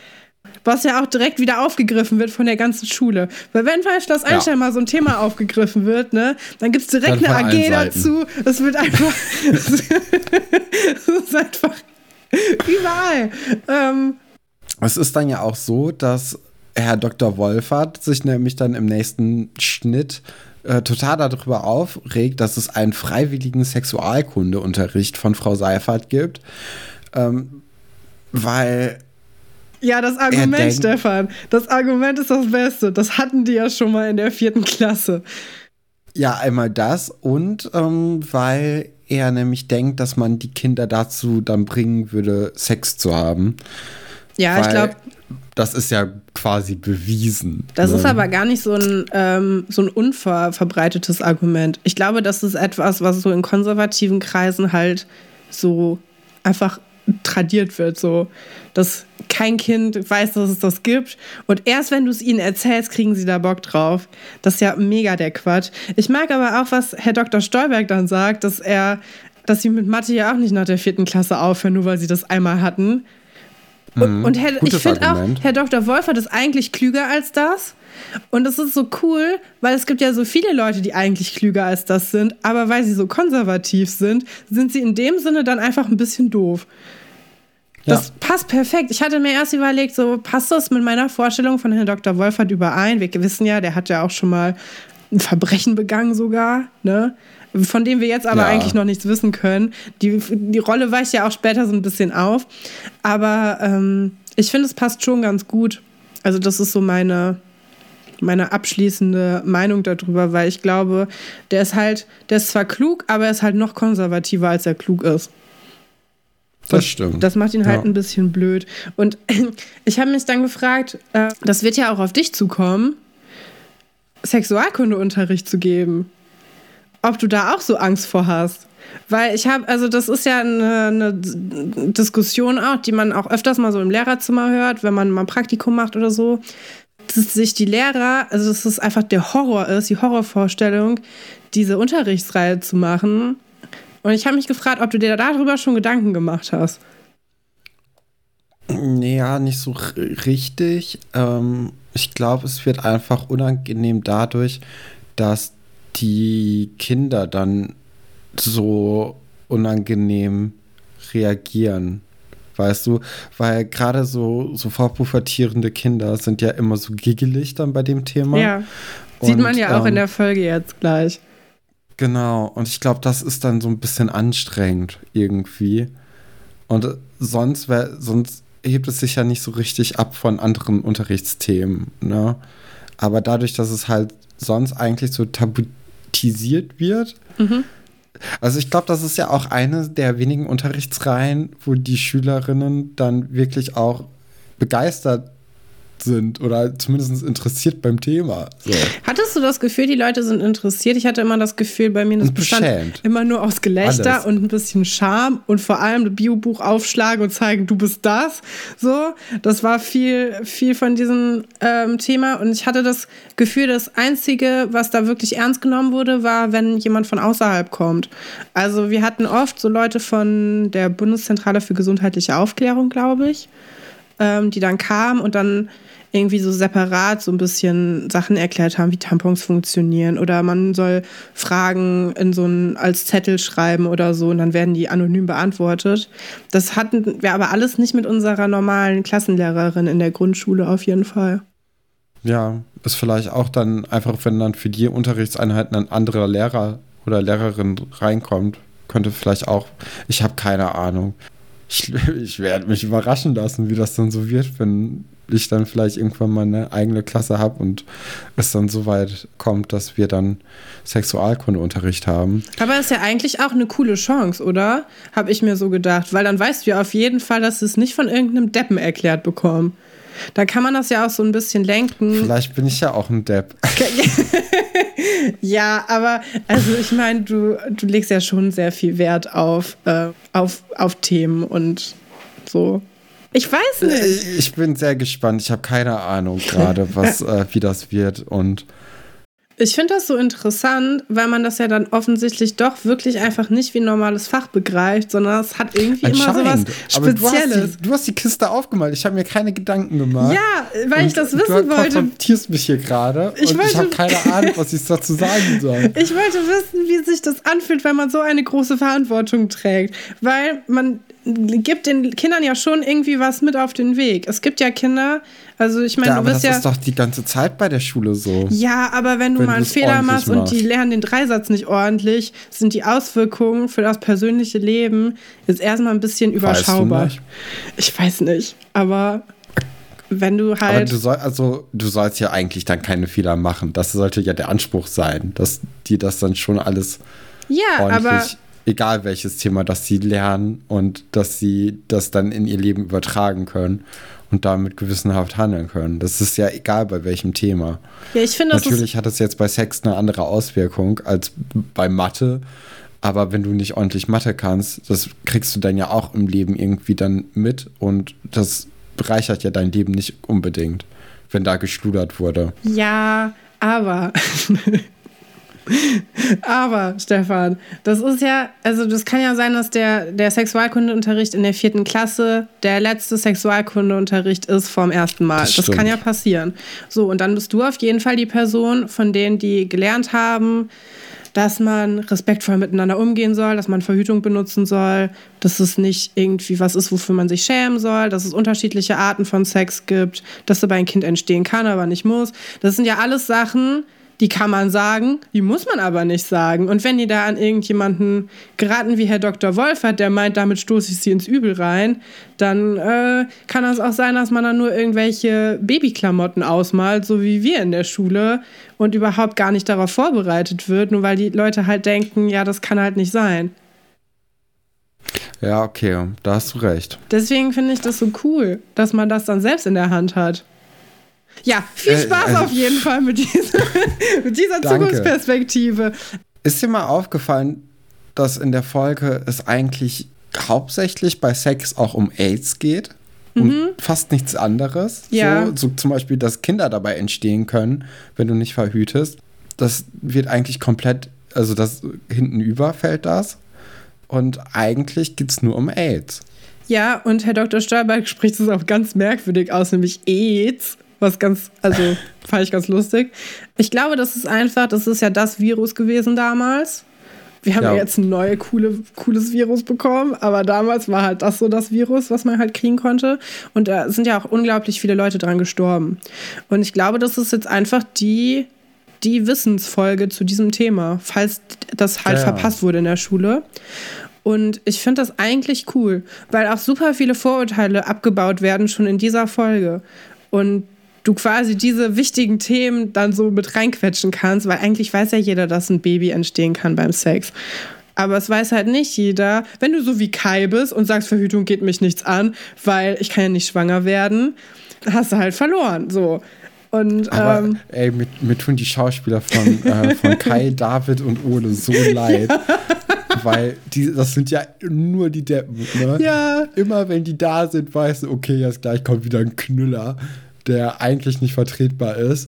was ja auch direkt wieder aufgegriffen wird von der ganzen Schule. Weil wenn bei Schloss Einstein ja. mal so ein Thema aufgegriffen wird, ne, dann gibt es direkt dann eine AG dazu. Es wird einfach. es ist einfach Überall. Ähm. Es ist dann ja auch so, dass Herr Dr. Wolfert sich nämlich dann im nächsten Schnitt äh, total darüber aufregt, dass es einen freiwilligen Sexualkundeunterricht von Frau Seifert gibt. Ähm, weil ja, das Argument, Stefan, das Argument ist das Beste. Das hatten die ja schon mal in der vierten Klasse. Ja, einmal das und ähm, weil er nämlich denkt, dass man die Kinder dazu dann bringen würde, Sex zu haben. Ja, ich glaube. Das ist ja quasi bewiesen. Das ne? ist aber gar nicht so ein, ähm, so ein unverbreitetes Argument. Ich glaube, das ist etwas, was so in konservativen Kreisen halt so einfach tradiert wird, so dass kein Kind weiß, dass es das gibt. Und erst wenn du es ihnen erzählst, kriegen sie da Bock drauf. Das ist ja mega der Quatsch. Ich mag aber auch, was Herr Dr. Stolberg dann sagt, dass er, dass sie mit Mathe ja auch nicht nach der vierten Klasse aufhören, nur weil sie das einmal hatten. Und, mhm. und Herr, ich finde auch, Herr Dr. Wolfert ist eigentlich klüger als das. Und das ist so cool, weil es gibt ja so viele Leute, die eigentlich klüger als das sind, aber weil sie so konservativ sind, sind sie in dem Sinne dann einfach ein bisschen doof. Das ja. passt perfekt. Ich hatte mir erst überlegt, so passt das mit meiner Vorstellung von Herrn Dr. Wolfert überein? Wir wissen ja, der hat ja auch schon mal ein Verbrechen begangen sogar, ne? Von dem wir jetzt aber ja. eigentlich noch nichts wissen können. Die, die Rolle weicht ja auch später so ein bisschen auf. Aber ähm, ich finde, es passt schon ganz gut. Also, das ist so meine, meine abschließende Meinung darüber, weil ich glaube, der ist halt, der ist zwar klug, aber er ist halt noch konservativer, als er klug ist. Das stimmt. Das macht ihn halt ja. ein bisschen blöd. Und ich habe mich dann gefragt, äh, das wird ja auch auf dich zukommen, Sexualkundeunterricht zu geben. Ob du da auch so Angst vor hast. Weil ich habe, also das ist ja eine, eine, Diskussion auch, die man auch öfters mal so im Lehrerzimmer hört, wenn man mal ein Praktikum macht oder so, dass sich die Lehrer, also dass es einfach der Horror ist, die Horrorvorstellung, diese Unterrichtsreihe zu machen und ich habe mich gefragt, ob du dir darüber schon Gedanken gemacht hast. Ja, nicht so richtig. Ähm, ich glaube, es wird einfach unangenehm dadurch, dass die Kinder dann so unangenehm reagieren. Weißt du, weil gerade so, so vorpubertierende Kinder sind ja immer so giggelig dann bei dem Thema. Ja. Sieht Und, man ja auch ähm, in der Folge jetzt gleich. Genau, und ich glaube, das ist dann so ein bisschen anstrengend irgendwie. Und sonst, wär, sonst hebt es sich ja nicht so richtig ab von anderen Unterrichtsthemen. Ne? Aber dadurch, dass es halt sonst eigentlich so tabutisiert wird, mhm. also ich glaube, das ist ja auch eine der wenigen Unterrichtsreihen, wo die Schülerinnen dann wirklich auch begeistert sind oder zumindest interessiert beim Thema. So. Hattest du das Gefühl, die Leute sind interessiert? Ich hatte immer das Gefühl, bei mir das bestand immer nur aus Gelächter Alles. und ein bisschen Charme und vor allem das Biobuch aufschlagen und zeigen, du bist das. So, das war viel, viel von diesem ähm, Thema und ich hatte das Gefühl, das Einzige, was da wirklich ernst genommen wurde, war, wenn jemand von außerhalb kommt. Also wir hatten oft so Leute von der Bundeszentrale für gesundheitliche Aufklärung, glaube ich, ähm, die dann kamen und dann irgendwie so separat so ein bisschen Sachen erklärt haben, wie Tampons funktionieren oder man soll Fragen in so ein als Zettel schreiben oder so und dann werden die anonym beantwortet. Das hatten wir aber alles nicht mit unserer normalen Klassenlehrerin in der Grundschule auf jeden Fall. Ja, ist vielleicht auch dann einfach, wenn dann für die Unterrichtseinheiten ein anderer Lehrer oder Lehrerin reinkommt, könnte vielleicht auch, ich habe keine Ahnung. Ich, ich werde mich überraschen lassen, wie das dann so wird, wenn ich dann vielleicht irgendwann mal eine eigene Klasse habe und es dann so weit kommt, dass wir dann Sexualkundeunterricht haben. Aber ist ja eigentlich auch eine coole Chance, oder? Habe ich mir so gedacht, weil dann weißt du ja auf jeden Fall, dass sie es nicht von irgendeinem Deppen erklärt bekommen. Da kann man das ja auch so ein bisschen lenken. Vielleicht bin ich ja auch ein Depp. ja, aber also ich meine, du, du legst ja schon sehr viel Wert auf, äh, auf, auf Themen und so. Ich weiß nicht. Ich bin sehr gespannt. Ich habe keine Ahnung gerade, was, äh, wie das wird und ich finde das so interessant, weil man das ja dann offensichtlich doch wirklich einfach nicht wie ein normales Fach begreift, sondern es hat irgendwie immer so was Spezielles. Du hast, die, du hast, die, Kiste aufgemalt. Ich habe mir keine Gedanken gemacht. Ja, weil und ich das wissen du wollte. Du konfrontierst mich hier gerade und wollte, ich habe keine Ahnung, was ich dazu sagen soll. Ich wollte wissen, wie sich das anfühlt, wenn man so eine große Verantwortung trägt. Weil man gibt den Kindern ja schon irgendwie was mit auf den Weg. Es gibt ja Kinder, also ich meine, ja, du bist das ja. Das ist doch die ganze Zeit bei der Schule so. Ja, aber wenn du wenn mal einen Fehler machst, machst und die lernen den Dreisatz nicht ordentlich, sind die Auswirkungen für das persönliche Leben jetzt erstmal ein bisschen überschaubar. Weißt du ich weiß nicht, aber wenn du halt. Aber du soll, also du sollst ja eigentlich dann keine Fehler machen. Das sollte ja der Anspruch sein, dass die das dann schon alles ja, ordentlich aber egal welches Thema, dass sie lernen und dass sie das dann in ihr Leben übertragen können und damit gewissenhaft handeln können. Das ist ja egal bei welchem Thema. Ja, ich finde Natürlich hat es jetzt bei Sex eine andere Auswirkung als bei Mathe. Aber wenn du nicht ordentlich Mathe kannst, das kriegst du dann ja auch im Leben irgendwie dann mit und das bereichert ja dein Leben nicht unbedingt, wenn da geschludert wurde. Ja, aber Aber, Stefan, das ist ja, also das kann ja sein, dass der, der Sexualkundeunterricht in der vierten Klasse der letzte Sexualkundeunterricht ist vom ersten Mal. Das, das kann ja passieren. So, und dann bist du auf jeden Fall die Person, von denen die gelernt haben, dass man respektvoll miteinander umgehen soll, dass man Verhütung benutzen soll, dass es nicht irgendwie was ist, wofür man sich schämen soll, dass es unterschiedliche Arten von Sex gibt, dass dabei ein Kind entstehen kann, aber nicht muss. Das sind ja alles Sachen, die kann man sagen, die muss man aber nicht sagen. Und wenn die da an irgendjemanden geraten wie Herr Dr. Wolfert, der meint, damit stoße ich sie ins Übel rein, dann äh, kann das auch sein, dass man dann nur irgendwelche Babyklamotten ausmalt, so wie wir in der Schule, und überhaupt gar nicht darauf vorbereitet wird, nur weil die Leute halt denken, ja, das kann halt nicht sein. Ja, okay, da hast du recht. Deswegen finde ich das so cool, dass man das dann selbst in der Hand hat. Ja, viel äh, Spaß äh, äh, auf jeden Fall mit dieser, mit dieser Zukunftsperspektive. Ist dir mal aufgefallen, dass in der Folge es eigentlich hauptsächlich bei Sex auch um AIDS geht? und mhm. fast nichts anderes. Ja. So, so, zum Beispiel, dass Kinder dabei entstehen können, wenn du nicht verhütest. Das wird eigentlich komplett, also das hinten über fällt das. Und eigentlich geht es nur um AIDS. Ja, und Herr Dr. Stolberg spricht es auch ganz merkwürdig aus, nämlich AIDS was ganz, also fand ich ganz lustig. Ich glaube, das ist einfach, das ist ja das Virus gewesen damals. Wir haben ja, ja jetzt ein neues, coole, cooles Virus bekommen, aber damals war halt das so das Virus, was man halt kriegen konnte. Und da sind ja auch unglaublich viele Leute dran gestorben. Und ich glaube, das ist jetzt einfach die, die Wissensfolge zu diesem Thema, falls das halt ja. verpasst wurde in der Schule. Und ich finde das eigentlich cool, weil auch super viele Vorurteile abgebaut werden schon in dieser Folge. Und du quasi diese wichtigen Themen dann so mit reinquetschen kannst, weil eigentlich weiß ja jeder, dass ein Baby entstehen kann beim Sex. Aber es weiß halt nicht jeder, wenn du so wie Kai bist und sagst, Verhütung geht mich nichts an, weil ich kann ja nicht schwanger werden, hast du halt verloren. So. Und, Aber ähm, ey, mir, mir, tun die Schauspieler von, äh, von Kai, David und Ole so leid. Weil die, das sind ja nur die Deppen. Ne? Ja. Immer wenn die da sind, weißt du, okay, jetzt gleich kommt wieder ein Knüller der eigentlich nicht vertretbar ist.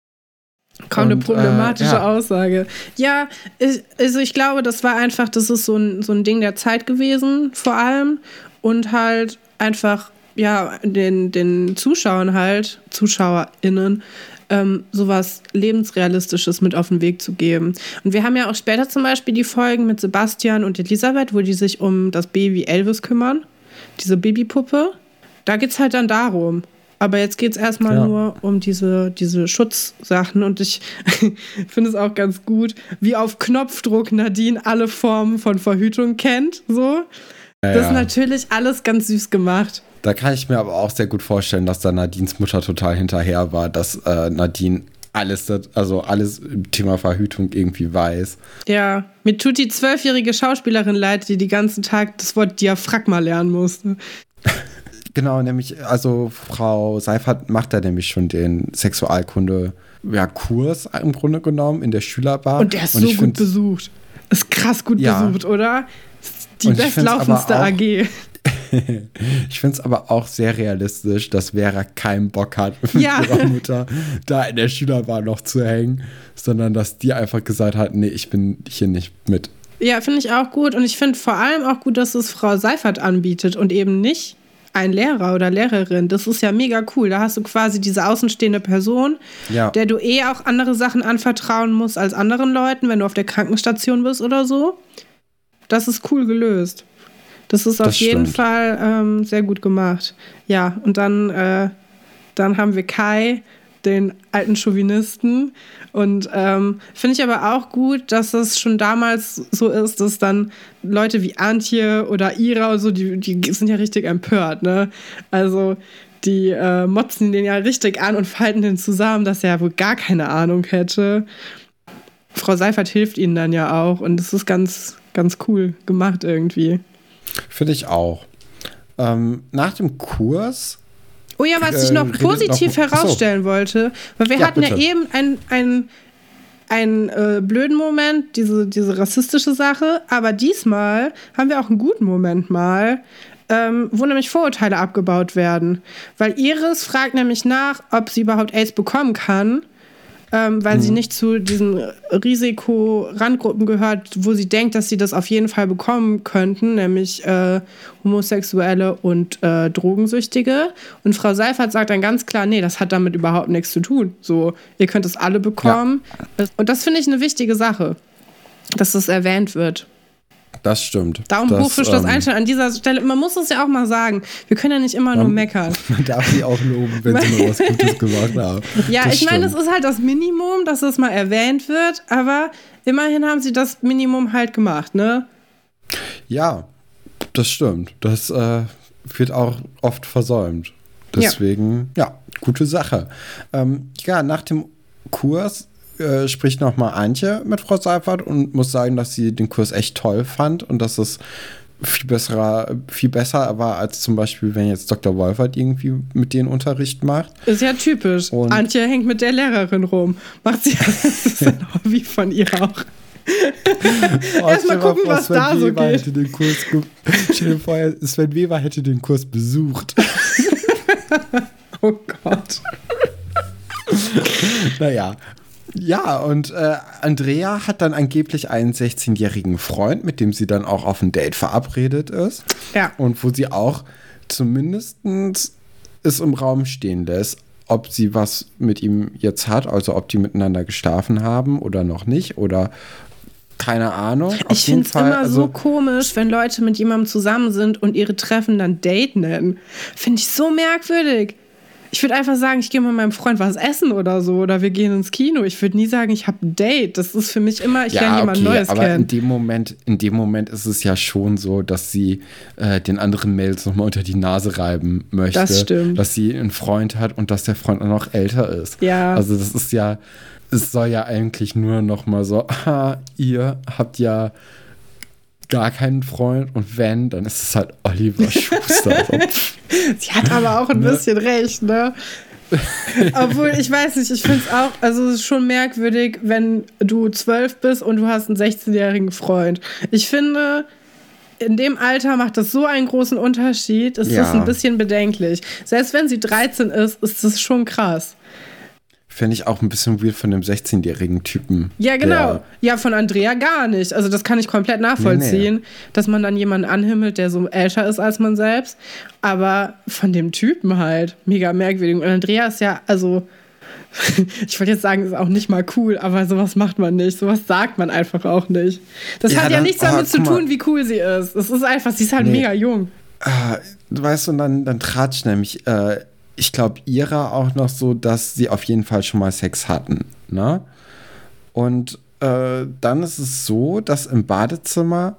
Kaum eine problematische äh, ja. Aussage. Ja, ich, also ich glaube, das war einfach, das ist so ein, so ein Ding der Zeit gewesen, vor allem. Und halt einfach, ja, den, den Zuschauern halt, ZuschauerInnen, ähm, sowas Lebensrealistisches mit auf den Weg zu geben. Und wir haben ja auch später zum Beispiel die Folgen mit Sebastian und Elisabeth, wo die sich um das Baby Elvis kümmern, diese Babypuppe. Da geht es halt dann darum. Aber jetzt geht es erstmal ja. nur um diese, diese Schutzsachen und ich finde es auch ganz gut, wie auf Knopfdruck Nadine alle Formen von Verhütung kennt. So. Ja, das ist natürlich alles ganz süß gemacht. Da kann ich mir aber auch sehr gut vorstellen, dass da Nadines Mutter total hinterher war, dass äh, Nadine alles, also alles im Thema Verhütung irgendwie weiß. Ja, mir tut die zwölfjährige Schauspielerin leid, die den ganzen Tag das Wort Diaphragma lernen musste. Genau, nämlich, also Frau Seifert macht da nämlich schon den Sexualkunde ja, Kurs im Grunde genommen in der Schülerbar. Und der ist und so gut besucht. Ist krass gut ja. besucht, oder? Die bestlaufendste AG. ich finde es aber auch sehr realistisch, dass Vera keinen Bock hat, mit ja. ihrer Mutter da in der Schülerbar noch zu hängen, sondern dass die einfach gesagt hat, nee, ich bin hier nicht mit. Ja, finde ich auch gut. Und ich finde vor allem auch gut, dass es Frau Seifert anbietet und eben nicht ein Lehrer oder Lehrerin. Das ist ja mega cool. Da hast du quasi diese außenstehende Person, ja. der du eh auch andere Sachen anvertrauen musst als anderen Leuten, wenn du auf der Krankenstation bist oder so. Das ist cool gelöst. Das ist das auf jeden Fall ähm, sehr gut gemacht. Ja, und dann, äh, dann haben wir Kai, den alten Chauvinisten. Und ähm, finde ich aber auch gut, dass es schon damals so ist, dass dann Leute wie Antje oder Ira oder so, die, die sind ja richtig empört, ne? Also die äh, motzen den ja richtig an und falten den zusammen, dass er wohl gar keine Ahnung hätte. Frau Seifert hilft ihnen dann ja auch und das ist ganz, ganz cool gemacht irgendwie. Finde ich auch. Ähm, nach dem Kurs Oh ja, was ich noch äh, positiv noch, herausstellen wollte, weil wir ja, hatten bitte. ja eben ein, ein, einen äh, blöden Moment, diese, diese rassistische Sache, aber diesmal haben wir auch einen guten Moment mal, ähm, wo nämlich Vorurteile abgebaut werden. Weil Iris fragt nämlich nach, ob sie überhaupt AIDS bekommen kann ähm, weil mhm. sie nicht zu diesen Risiko-Randgruppen gehört, wo sie denkt, dass sie das auf jeden Fall bekommen könnten, nämlich äh, Homosexuelle und äh, Drogensüchtige. Und Frau Seifert sagt dann ganz klar, nee, das hat damit überhaupt nichts zu tun. So, ihr könnt es alle bekommen. Ja. Und das finde ich eine wichtige Sache, dass das erwähnt wird. Das stimmt. Daumen das, hoch für Schloss ähm, Einstein an dieser Stelle. Man muss es ja auch mal sagen. Wir können ja nicht immer man, nur meckern. Man darf sie auch loben, wenn sie mal was Gutes gemacht haben. Ja, das ich meine, es ist halt das Minimum, dass es mal erwähnt wird, aber immerhin haben sie das Minimum halt gemacht, ne? Ja, das stimmt. Das äh, wird auch oft versäumt. Deswegen, ja, ja gute Sache. Ähm, ja, nach dem Kurs äh, spricht nochmal Antje mit Frau Seifert und muss sagen, dass sie den Kurs echt toll fand und dass es viel besserer, viel besser war als zum Beispiel, wenn jetzt Dr. Wolfert irgendwie mit denen Unterricht macht. Ist ja typisch. Und Antje hängt mit der Lehrerin rum. Macht sie das ist ein Hobby von ihr auch. Erstmal gucken, vor, was Sven da Weber so geht. Hätte den Kurs Stell dir vor, Sven Weber hätte den Kurs besucht. oh Gott. naja, ja, und äh, Andrea hat dann angeblich einen 16-jährigen Freund, mit dem sie dann auch auf ein Date verabredet ist. Ja. Und wo sie auch zumindest es im Raum stehen lässt, ob sie was mit ihm jetzt hat, also ob die miteinander geschlafen haben oder noch nicht oder keine Ahnung. Auf ich finde es immer also, so komisch, wenn Leute mit jemandem zusammen sind und ihre Treffen dann Date nennen. Finde ich so merkwürdig. Ich würde einfach sagen, ich gehe mit meinem Freund was essen oder so oder wir gehen ins Kino. Ich würde nie sagen, ich habe ein Date. Das ist für mich immer, ich ja, lerne jemand okay, Neues aber kennen. in dem Moment, in dem Moment ist es ja schon so, dass sie äh, den anderen Mails nochmal unter die Nase reiben möchte. Das stimmt. Dass sie einen Freund hat und dass der Freund auch noch älter ist. Ja. Also das ist ja, es soll ja eigentlich nur nochmal so, ah, ihr habt ja gar keinen Freund und wenn, dann ist es halt Oliver Schuster. Sie hat aber auch ein ne? bisschen recht, ne? Obwohl, ich weiß nicht, ich finde es auch, also es ist schon merkwürdig, wenn du zwölf bist und du hast einen 16-jährigen Freund. Ich finde, in dem Alter macht das so einen großen Unterschied, ist ja. das ein bisschen bedenklich. Selbst wenn sie 13 ist, ist das schon krass. Fände ich auch ein bisschen weird von dem 16-jährigen Typen. Ja, genau. Ja, von Andrea gar nicht. Also, das kann ich komplett nachvollziehen, nee, nee. dass man dann jemanden anhimmelt, der so älter ist als man selbst. Aber von dem Typen halt. Mega merkwürdig. Und Andrea ist ja, also. ich wollte jetzt sagen, ist auch nicht mal cool, aber sowas macht man nicht. Sowas sagt man einfach auch nicht. Das ja, hat ja dann, nichts damit oh, zu tun, wie cool sie ist. Es ist einfach, sie ist halt nee. mega jung. Ah, weißt du, und dann, dann tratscht nämlich äh, ich glaube, ihrer auch noch so, dass sie auf jeden Fall schon mal Sex hatten. Ne? Und äh, dann ist es so, dass im Badezimmer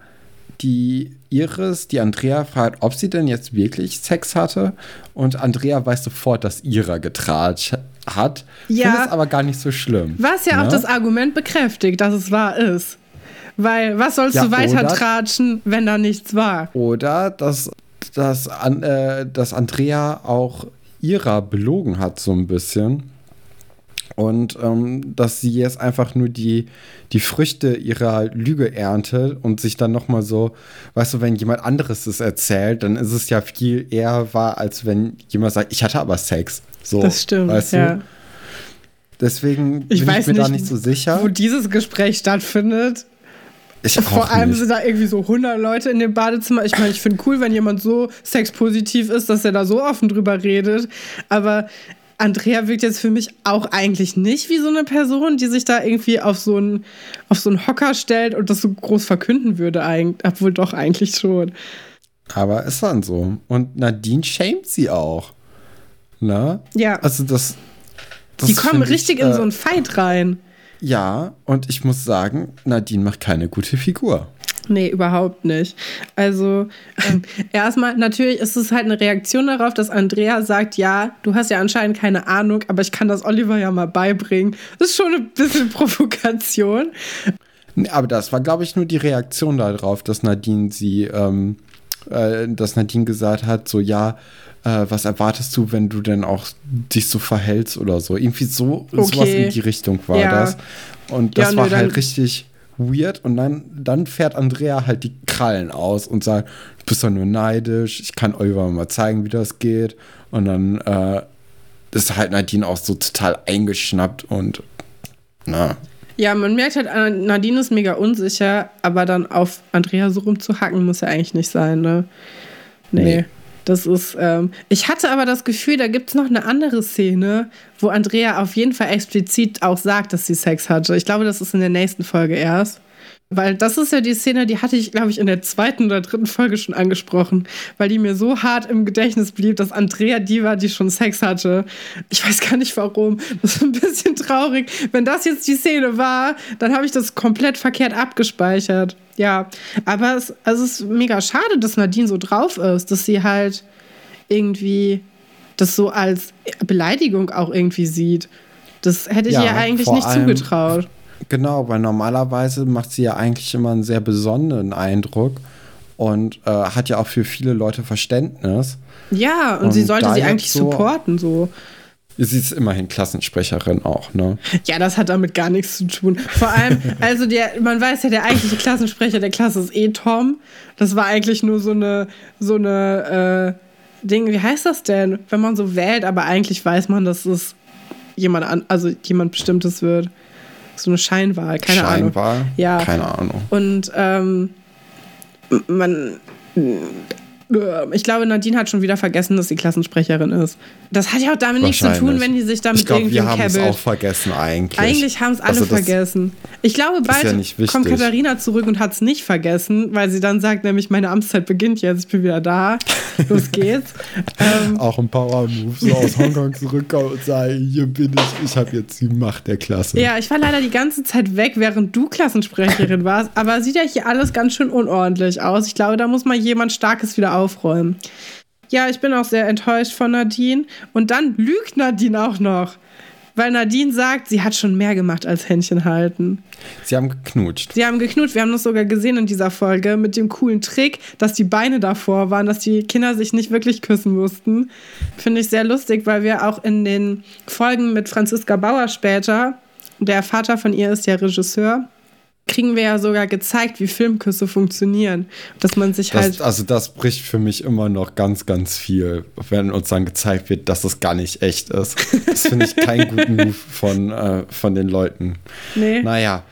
die Iris, die Andrea fragt, ob sie denn jetzt wirklich Sex hatte. Und Andrea weiß sofort, dass Ira getratscht hat. Ja. Finde es aber gar nicht so schlimm. Was ja ne? auch das Argument bekräftigt, dass es wahr ist. Weil was sollst ja, du weiter oder, tratschen, wenn da nichts war? Oder dass, dass, äh, dass Andrea auch ihrer belogen hat, so ein bisschen. Und ähm, dass sie jetzt einfach nur die, die Früchte ihrer Lüge erntet und sich dann nochmal so, weißt du, wenn jemand anderes es erzählt, dann ist es ja viel eher wahr, als wenn jemand sagt, ich hatte aber Sex. So, das stimmt, weißt ja. Du? Deswegen ich bin ich mir nicht, da nicht so sicher. Wo dieses Gespräch stattfindet. Ich Vor allem nicht. sind da irgendwie so 100 Leute in dem Badezimmer. Ich meine, ich finde cool, wenn jemand so sexpositiv ist, dass er da so offen drüber redet. Aber Andrea wirkt jetzt für mich auch eigentlich nicht wie so eine Person, die sich da irgendwie auf so einen, auf so einen Hocker stellt und das so groß verkünden würde. Obwohl doch eigentlich schon. Aber ist dann so. Und Nadine schämt sie auch. Na? Ja. Also das. das die kommen richtig ich, in äh, so einen Fight rein. Ja, und ich muss sagen, Nadine macht keine gute Figur. Nee, überhaupt nicht. Also, ähm, erstmal, natürlich ist es halt eine Reaktion darauf, dass Andrea sagt: Ja, du hast ja anscheinend keine Ahnung, aber ich kann das Oliver ja mal beibringen. Das ist schon ein bisschen Provokation. Aber das war, glaube ich, nur die Reaktion darauf, dass Nadine sie, ähm, äh, dass Nadine gesagt hat: So, ja, äh, was erwartest du, wenn du denn auch dich so verhältst oder so. Irgendwie so, okay. sowas in die Richtung war ja. das. Und das Ja, war nö, halt richtig weird. Und dann, dann fährt Andrea halt die Krallen aus und sagt, du bist doch nur neidisch, ich kann Oliver mal zeigen, wie das geht. Und dann äh, ist halt Nadine auch so total eingeschnappt und na, Ja, man merkt halt, äh, Nadine ist mega unsicher, aber dann auf Andrea so rumzuhacken muss ja eigentlich nicht sein, ne? Nee. Nee. Das ist, ähm, ich hatte aber das Gefühl, da gibt es noch eine andere Szene, wo Andrea auf jeden Fall explizit auch sagt, dass sie Sex hatte. Ich glaube, das ist in der nächsten Folge erst. Weil das ist ja die Szene, die hatte ich, glaube ich, in der zweiten oder dritten Folge schon angesprochen, weil die mir so hart im Gedächtnis blieb, dass Andrea die war, die schon Sex hatte. Ich weiß gar nicht warum. Das ist ein bisschen traurig. Wenn das jetzt die Szene war, dann habe ich das komplett verkehrt abgespeichert. Ja, aber es, also es ist mega schade, dass Nadine so drauf ist, dass sie halt irgendwie das so als Beleidigung auch irgendwie sieht. Das hätte ich Ja, ihr eigentlich nicht allem- zugetraut. Genau, weil normalerweise macht sie ja eigentlich immer einen sehr besonderen Eindruck und äh, hat ja auch für viele Leute Verständnis. Ja, und, sie Und sollte da sie eigentlich so- supporten, so. Sie ist immerhin Klassensprecherin auch, ne? Ja, das hat damit gar nichts zu tun. Vor allem, also der, man weiß ja, der eigentliche Klassensprecher der Klasse ist eh Tom. Das war eigentlich nur so eine, so eine äh, Ding, wie heißt das denn? Wenn man so wählt, aber eigentlich weiß man, dass es jemand an, also jemand Bestimmtes wird. So eine Scheinwahl, keine Ahnung. Scheinbar. Ja. Keine Ahnung. Und ähm, man. Ich glaube, Nadine hat schon wieder vergessen, dass sie Klassensprecherin ist. Das hat ja auch damit nichts zu tun, wenn die sich damit Ich glaube, irgendwie wir haben es auch vergessen eigentlich. Eigentlich haben es alle Also vergessen. Ich glaube, bald ja kommt. Katharina zurück und hat es nicht vergessen, weil sie dann sagt, nämlich meine Amtszeit beginnt jetzt, ich bin wieder da. Los geht's. ähm, Auch ein Power-Move, so aus Hongkong zurückkommen und sagen, hier bin ich, ich habe jetzt die Macht der Klasse. ja, ich war leider die ganze Zeit weg, während du Klassensprecherin warst, aber sieht ja hier alles ganz schön unordentlich aus. Ich glaube, da muss mal jemand Starkes wieder aufräumen. Ja, ich bin auch sehr enttäuscht von Nadine. Und dann lügt Nadine auch noch. Weil Nadine sagt, sie hat schon mehr gemacht als Händchen halten. Sie haben geknutscht. Sie haben geknutscht. Wir haben das sogar gesehen in dieser Folge mit dem coolen Trick, dass die Beine davor waren, dass die Kinder sich nicht wirklich küssen mussten. Finde ich sehr lustig, weil wir auch in den Folgen mit Franziska Bauer später, der Vater von ihr ist ja Regisseur, kriegen wir ja sogar gezeigt, wie Filmküsse funktionieren. Dass man sich halt. Das, also das bricht für mich immer noch ganz, ganz viel, wenn uns dann gezeigt wird, dass das gar nicht echt ist. Das finde ich keinen guten Move von, äh, von den Leuten. nee, Naja,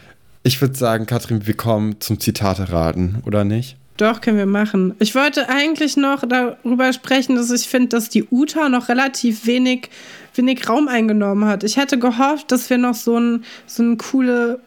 ich würde sagen, Katrin, wir kommen zum Zitate raten, oder nicht? doch, können wir machen. Ich wollte eigentlich noch darüber sprechen, dass ich finde, dass die Uta noch relativ wenig, wenig Raum eingenommen hat. Ich hätte gehofft, dass wir noch so ein, so ein coole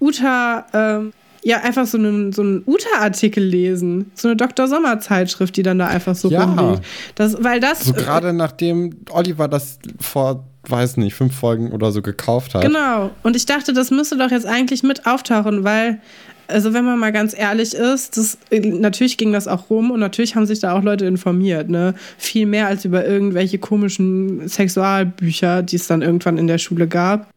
Uta, ähm, ja, einfach so einen, so einen Uta-Artikel lesen. So eine Dr. Sommer-Zeitschrift, die dann da einfach so Ja. rumliegt. Das, weil das. So gerade nachdem Oliver das vor, weiß nicht, fünf Folgen oder so gekauft hat. Genau. Und ich dachte, das müsste doch jetzt eigentlich mit auftauchen, weil, also wenn man mal ganz ehrlich ist, das, natürlich ging das auch rum und natürlich haben sich da auch Leute informiert, ne? Viel mehr als über irgendwelche komischen Sexualbücher, die es dann irgendwann in der Schule gab.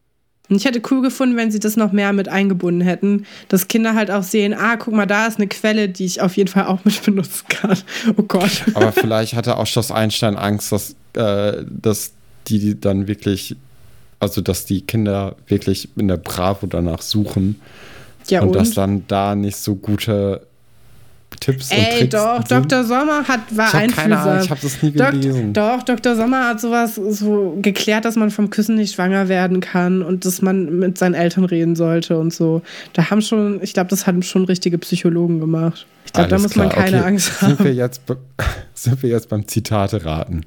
Und ich hätte cool gefunden, wenn sie das noch mehr mit eingebunden hätten, dass Kinder halt auch sehen, ah, guck mal, da ist eine Quelle, die ich auf jeden Fall auch mit benutzen kann. Oh Gott. Aber vielleicht hatte auch Schloss Einstein Angst, dass, äh, dass die, dann wirklich, also dass die Kinder wirklich in der Bravo danach suchen Ja, und, und? dass dann da nicht so gute Tipps und Ey, Tricks doch, sind. Dr. Sommer hat, war Ich habe keine Ahnung, einfühlsam. ich habe das nie Dok- gelesen. Doch, Dr. Sommer hat sowas so geklärt, dass man vom Küssen nicht schwanger werden kann und dass man mit seinen Eltern reden sollte und so. Da haben schon, ich glaube, das haben schon richtige Psychologen gemacht. Ich glaube, da muss man klar, keine okay. Angst Sind wir, haben. jetzt, sind wir jetzt beim Zitate raten?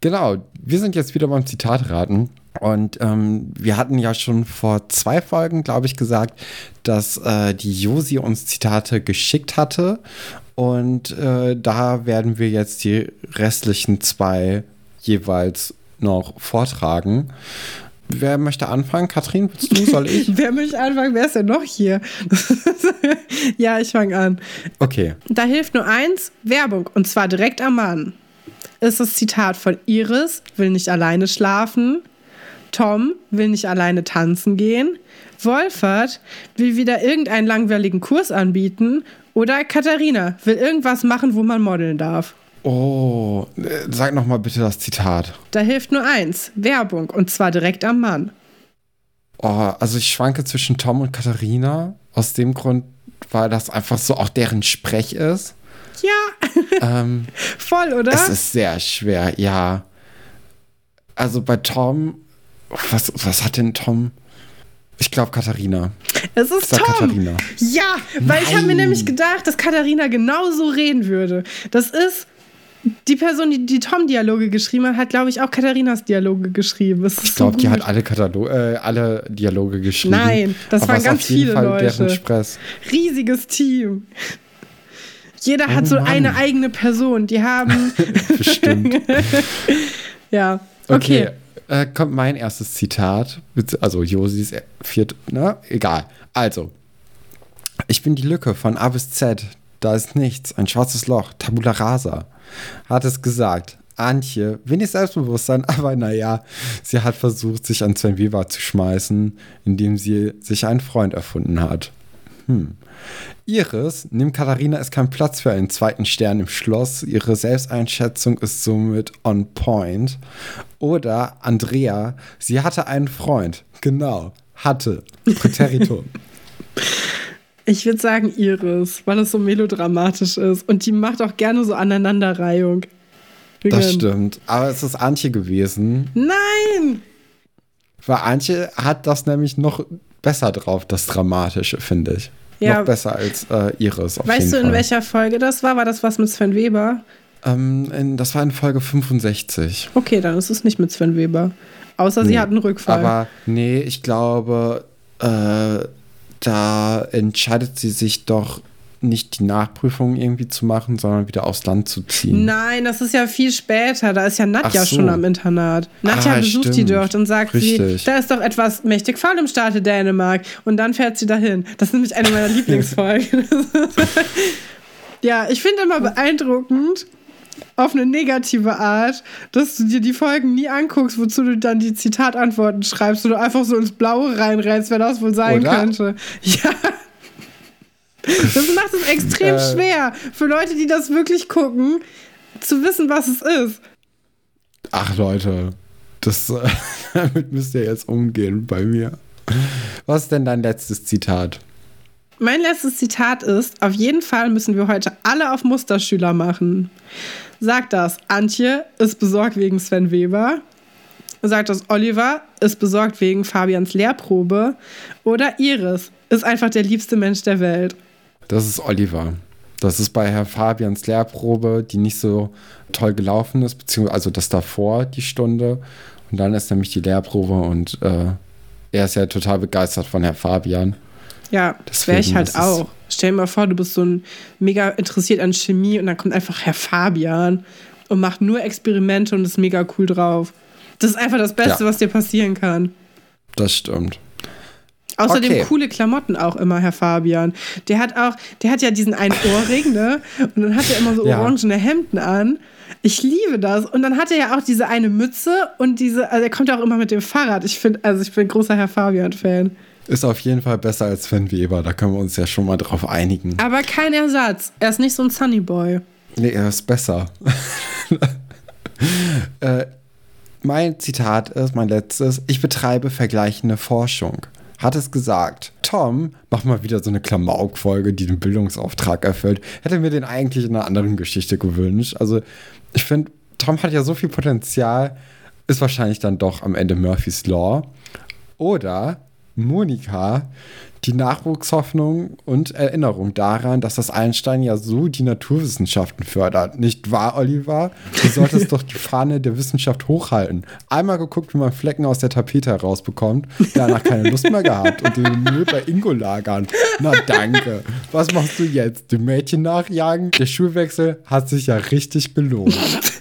Genau, wir sind jetzt wieder beim Zitat raten. Und ähm, wir hatten ja schon vor zwei Folgen, glaube ich, gesagt, dass äh, die Josi uns Zitate geschickt hatte. Und äh, da werden wir jetzt die restlichen zwei jeweils noch vortragen. Wer möchte anfangen? Katrin, willst du? Soll ich? Wer möchte anfangen? Wer ist denn noch hier? ja, ich fange an. Okay. Da hilft nur eins: Werbung. Und zwar direkt am Mann. Ist das Zitat von Iris, will nicht alleine schlafen. Tom will nicht alleine tanzen gehen. Wolfert will wieder irgendeinen langweiligen Kurs anbieten. Oder Katharina will irgendwas machen, wo man modeln darf. Oh, sag noch mal bitte das Zitat. Da hilft nur eins: Werbung und zwar direkt am Mann. Oh, also ich schwanke zwischen Tom und Katharina. Aus dem Grund, weil das einfach so auch deren Sprech ist. Ja, Ähm, voll, oder? es ist sehr schwer, ja. Also bei Tom, was, was hat denn Tom? Ich glaube Katharina. Es ist Tom. Katharina. Ja, weil ich habe mir Nein. nämlich gedacht, dass Katharina genauso reden würde. Das ist die Person, die die Tom-Dialoge geschrieben hat, hat, glaube ich, auch Katharinas Dialoge geschrieben. Ich glaube, so die hat alle, Katalo äh, alle Dialoge geschrieben. Nein, das Aber waren ganz auf jeden viele Fall Leute. Deren riesiges Team. Jeder hat Oh so Mann. eine eigene Person. Die haben. Bestimmt. ja. Okay. Okay, äh, kommt mein erstes Zitat. Also Josis viert, na, egal. Also, ich bin die Lücke von A bis Z. Da ist nichts, ein schwarzes Loch, Tabula rasa. Hat es gesagt. Antje, wenig Selbstbewusstsein, aber naja, sie hat versucht, sich an Sven Weber zu schmeißen, indem sie sich einen Freund erfunden hat. Hm. Iris, neben Katharina ist kein Platz für einen zweiten Stern im Schloss. Ihre Selbsteinschätzung ist somit on point. Oder Andrea, sie hatte einen Freund. Genau, hatte. Präteritum. Ich würde sagen Iris, weil es so melodramatisch ist. Und die macht auch gerne so Aneinanderreihung. Das stimmt. Aber es ist Antje gewesen. Nein! Weil Antje hat das nämlich noch besser drauf, das Dramatische, finde ich. Ja. Noch besser als äh. Auf Weißt du, in Fall. welcher Folge das war? War das was mit Sven Weber? Ähm, in, das war in Folge 65. Okay, dann ist es nicht mit Sven Weber. Außer sie Nee, hat einen Rückfall. Aber nee, ich glaube, äh, da entscheidet sie sich doch nicht die Nachprüfung irgendwie zu machen, sondern wieder aufs Land zu ziehen. Nein, das ist ja viel später. Da ist ja Nadja so. schon am Internat. Nadja Ah, besucht die stimmt. dort und sagt Richtig. sie, da ist doch etwas mächtig faul im Staate Dänemark. Und dann fährt sie dahin. Das ist nämlich eine meiner Lieblingsfolgen. ja, ich finde immer beeindruckend, auf eine negative Art, dass du dir die Folgen nie anguckst, wozu du dann die Zitatantworten schreibst du einfach so ins Blaue reinrennst, wer das wohl sein Oder? könnte. Ja. Das macht es extrem Äh. schwer für Leute, die das wirklich gucken, zu wissen, was es ist. Ach Leute, das, damit müsst ihr jetzt umgehen bei mir. Was ist denn dein letztes Zitat? Mein letztes Zitat ist: Auf jeden Fall müssen wir heute alle auf Musterschüler machen. Sagt das Antje, ist besorgt wegen Sven Weber. Sagt das Oliver, ist besorgt wegen Fabians Lehrprobe. Oder Iris, ist einfach der liebste Mensch der Welt. Das ist Oliver. Das ist bei Herr Fabians Lehrprobe, die nicht so toll gelaufen ist, beziehungsweise also das davor, die Stunde. Und dann ist nämlich die Lehrprobe und äh, er ist ja total begeistert von Herr Fabian. Ja, das wäre ich halt auch. Stell dir mal vor, du bist so ein mega interessiert an Chemie und dann kommt einfach Herr Fabian und macht nur Experimente und ist mega cool drauf. Das ist einfach das Beste, Ja. was dir passieren kann. Das stimmt. Außerdem Okay. coole Klamotten auch immer, Herr Fabian. Der hat auch, der hat ja diesen einen Ohrring, ne? Und dann hat er immer so Ja. orangene Hemden an. Ich liebe das. Und dann hat er ja auch diese eine Mütze und diese, also er kommt ja auch immer mit dem Fahrrad. Ich finde, also ich bin großer Herr Fabian-Fan. Ist auf jeden Fall besser als Sven Weber, da können wir uns ja schon mal drauf einigen. Aber kein Ersatz. Er ist nicht so ein Sunnyboy. Nee, er ist besser. äh, mein Zitat ist, mein letztes, ich betreibe vergleichende Forschung. Hat es gesagt. Tom, mach mal wieder so eine Klamauk-Folge, die den Bildungsauftrag erfüllt. Hätte mir den eigentlich in einer anderen Geschichte gewünscht. Also, ich finde, Tom hat ja so viel Potenzial, ist wahrscheinlich dann doch am Ende Murphy's Law. Oder Monika, die Nachwuchshoffnung und Erinnerung daran, dass das Einstein ja so die Naturwissenschaften fördert. Nicht wahr, Oliver? Du solltest doch die Fahne der Wissenschaft hochhalten. Einmal geguckt, wie man Flecken aus der Tapete herausbekommt, danach keine Lust mehr gehabt und den Müll bei Ingo lagern. Na danke. Was machst du jetzt? Dem Mädchen nachjagen? Der Schulwechsel hat sich ja richtig gelohnt.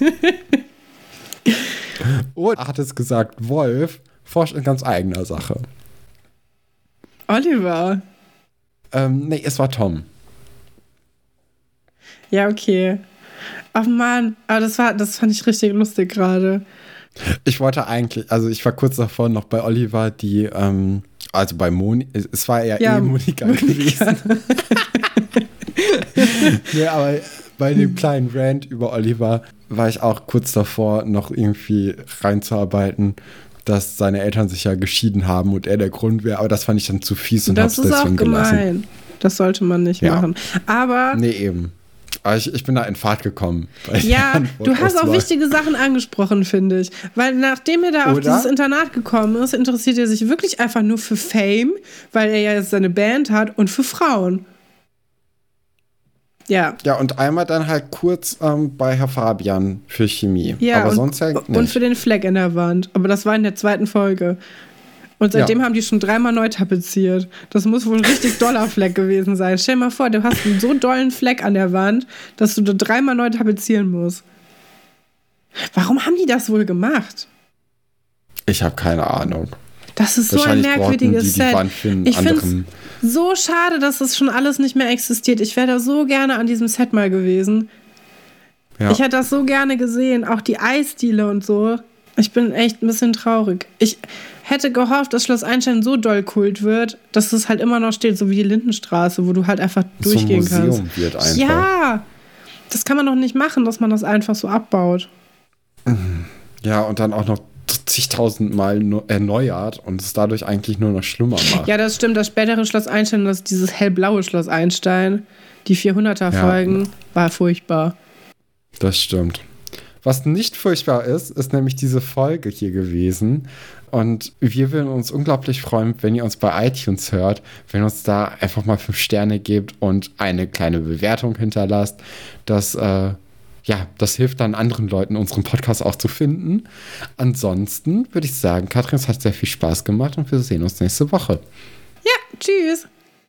Und hat es gesagt, Wolf forscht in ganz eigener Sache. Oliver. Ähm, nee, es war Tom. Ja, okay. Ach man, aber das war, das fand ich richtig lustig gerade. Ich wollte eigentlich, also ich war kurz davor noch bei Oliver, die, ähm, also bei Moni, es war ja, Ja, eh Monika, Monika. gewesen. nee, aber bei dem kleinen Rant über Oliver war ich auch kurz davor, noch irgendwie reinzuarbeiten, dass seine Eltern sich ja geschieden haben und er der Grund wäre. Aber das fand ich dann zu fies und das hab's ist auch deswegen gemein. gelassen. Das sollte man nicht Ja. machen. Aber Nee, eben. Aber ich, ich bin da in Fahrt gekommen. ja, du hast auch wichtige Sachen angesprochen, finde ich. Weil nachdem er da auf Oder? dieses Internat gekommen ist, interessiert er sich wirklich einfach nur für Fame, weil er ja jetzt seine Band hat und für Frauen. Ja. Ja, und einmal dann halt kurz ähm, bei Herr Fabian für Chemie. Ja, Aber und, sonst ja nicht. und für den Fleck in der Wand. Aber das war in der zweiten Folge. Und seitdem Ja. haben die schon dreimal neu tapeziert. Das muss wohl ein richtig doller Fleck gewesen sein. Stell dir mal vor, du hast einen so dollen Fleck an der Wand, dass du da dreimal neu tapezieren musst. Warum haben die das wohl gemacht? ich habe keine Ahnung. Das ist so ein merkwürdiges die Set. Ich finde es so schade, dass das schon alles nicht mehr existiert. Ich wäre da so gerne an diesem Set mal gewesen. Ja. Ich hätte das so gerne gesehen, auch die Eisdiele und so. Ich bin echt ein bisschen traurig. Ich hätte gehofft, dass Schloss Einstein so doll kult wird, dass es halt immer noch steht, so wie die Lindenstraße, wo du halt einfach so ein durchgehen Museum kannst. wird einfach. Ja, das kann man doch nicht machen, dass man das einfach so abbaut. Ja, und dann auch noch zigtausendmal no- erneuert und es dadurch eigentlich nur noch schlimmer macht. Ja, das stimmt. Das spätere Schloss Einstein, das dieses hellblaue Schloss Einstein, die 400er-Folgen, war furchtbar. Das stimmt. Was nicht furchtbar ist, ist nämlich diese Folge hier gewesen. Und wir würden uns unglaublich freuen, wenn ihr uns bei iTunes hört, wenn ihr uns da einfach mal fünf Sterne gebt und eine kleine Bewertung hinterlasst. Das, äh, ja, das hilft dann anderen Leuten, unseren Podcast auch zu finden. Ansonsten würde ich sagen, Katrin, es hat sehr viel Spaß gemacht und wir sehen uns nächste Woche. Ja, tschüss.